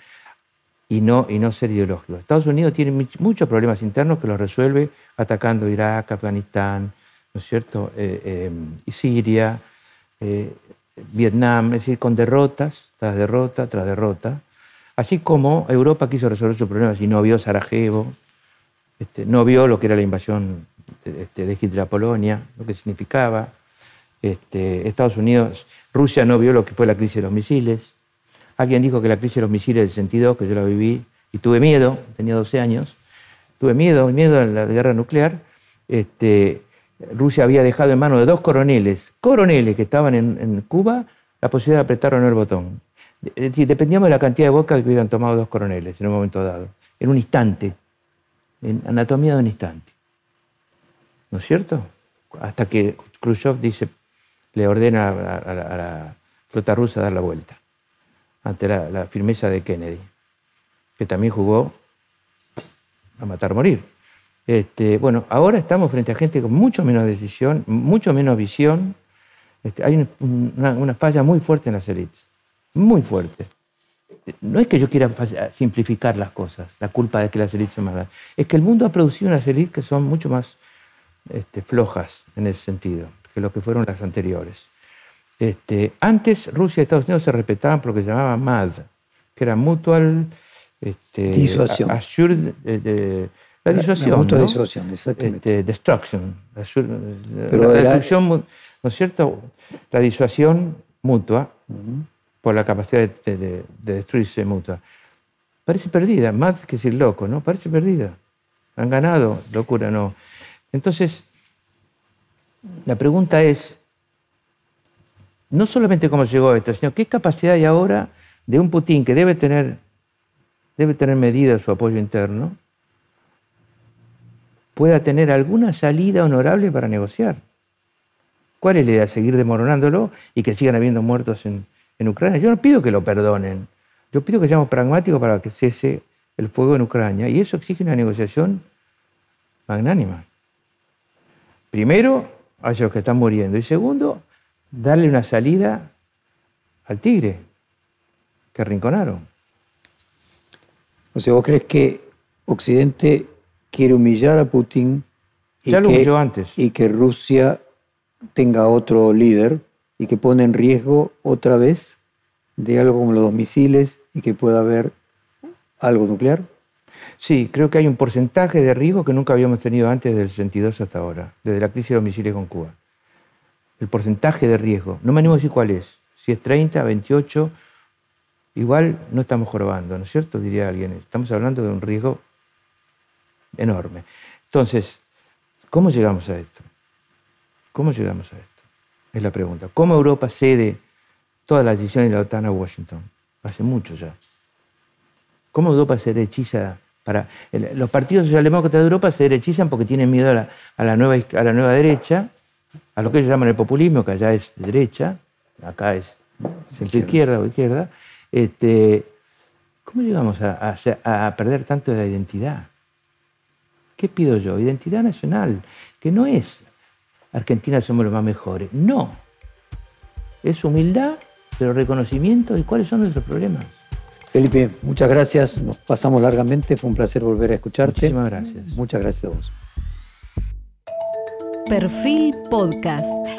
y no, y no ser ideológicos. Estados Unidos tiene muchos problemas internos que los resuelve atacando Irak, Afganistán, ¿no es cierto? Eh, eh, Siria, eh, Vietnam, es decir, con derrotas, tras derrota, tras derrota. Así como Europa quiso resolver sus problemas y no vio Sarajevo, este, no vio lo que era la invasión de, este, Hitler a Polonia, lo que significaba. Este, Estados Unidos Rusia no vio lo que fue la crisis de los misiles. Alguien dijo que la crisis de los misiles del sentido, que yo la viví y tuve miedo, tenía 12 años, tuve miedo, miedo a la guerra nuclear. Este, Rusia había dejado en manos de dos coroneles, coroneles que estaban en, Cuba, la posibilidad de apretar o no el botón. Dependíamos de la cantidad de boca que hubieran tomado dos coroneles en un momento dado, en un instante, en anatomía de un instante. ¿No es cierto? Hasta que Khrushchev dice, le ordena a, la flota rusa dar la vuelta ante la, firmeza de Kennedy, que también jugó a matar, morir. Este, bueno, ahora estamos frente a gente con mucho menos decisión, mucho menos visión. Este, hay una, falla muy fuerte en las élites, muy fuerte. No es que yo quiera simplificar las cosas, la culpa de que las élites son más Es que el mundo ha producido unas élites que son mucho más este, flojas en ese sentido que lo que fueron las anteriores. Este, antes Rusia y Estados Unidos se respetaban por lo que se llamaba MAD, que era Mutual este, Disuasión. de, la disuasión. La, disuasión, exactamente. Este, destruction. Pero la, destrucción, ¿no es cierto? La disuasión mutua por la capacidad de, destruirse mutua. Parece perdida, MAD que decir loco, ¿no? Parece perdida. Han ganado, locura no. Entonces, la pregunta es, no solamente cómo llegó a esto, sino qué capacidad hay ahora de un Putin que debe tener, debe tener medida su apoyo interno, pueda tener alguna salida honorable para negociar. ¿Cuál es la idea? Seguir demoronándolo y que sigan habiendo muertos en, en Ucrania. Yo no pido que lo perdonen. Yo pido que seamos pragmáticos para que cese el fuego en Ucrania. Y eso exige una negociación magnánima. Primero, a los que están muriendo. Y segundo, darle una salida al tigre que arrinconaron. O sea, ¿vos crees que Occidente quiere humillar a Putin y, Ya lo que, antes. y que Rusia tenga otro líder y que pone en riesgo otra vez de algo como los misiles y que pueda haber algo nuclear? Sí, creo que hay un porcentaje de riesgo que nunca habíamos tenido antes del 62 hasta ahora, desde la crisis de los misiles con Cuba. El porcentaje de riesgo, no me animo a decir cuál es, si es 30, 28, igual no estamos jorobando, ¿no es cierto? Diría alguien. Estamos hablando de un riesgo enorme. Entonces, ¿cómo llegamos a esto? ¿Cómo llegamos a esto? Es la pregunta. ¿Cómo Europa cede todas las decisiones de la OTAN a Washington? Hace mucho ya. ¿Cómo Europa se derechiza los partidos socialdemócratas de Europa se derechizan porque tienen miedo a la, nueva, derecha, a lo que ellos llaman el populismo, que allá es de derecha, acá es centro izquierda o izquierda. Este, ¿Cómo llegamos a, perder tanto de la identidad? ¿Qué pido yo? Identidad nacional, que no es Argentina somos los más mejores, no. Es humildad, pero reconocimiento de cuáles son nuestros problemas. Felipe, muchas gracias. Nos pasamos largamente. Fue un placer volver a escucharte. Muchísimas gracias. Muchas gracias a vos. Perfil Podcast.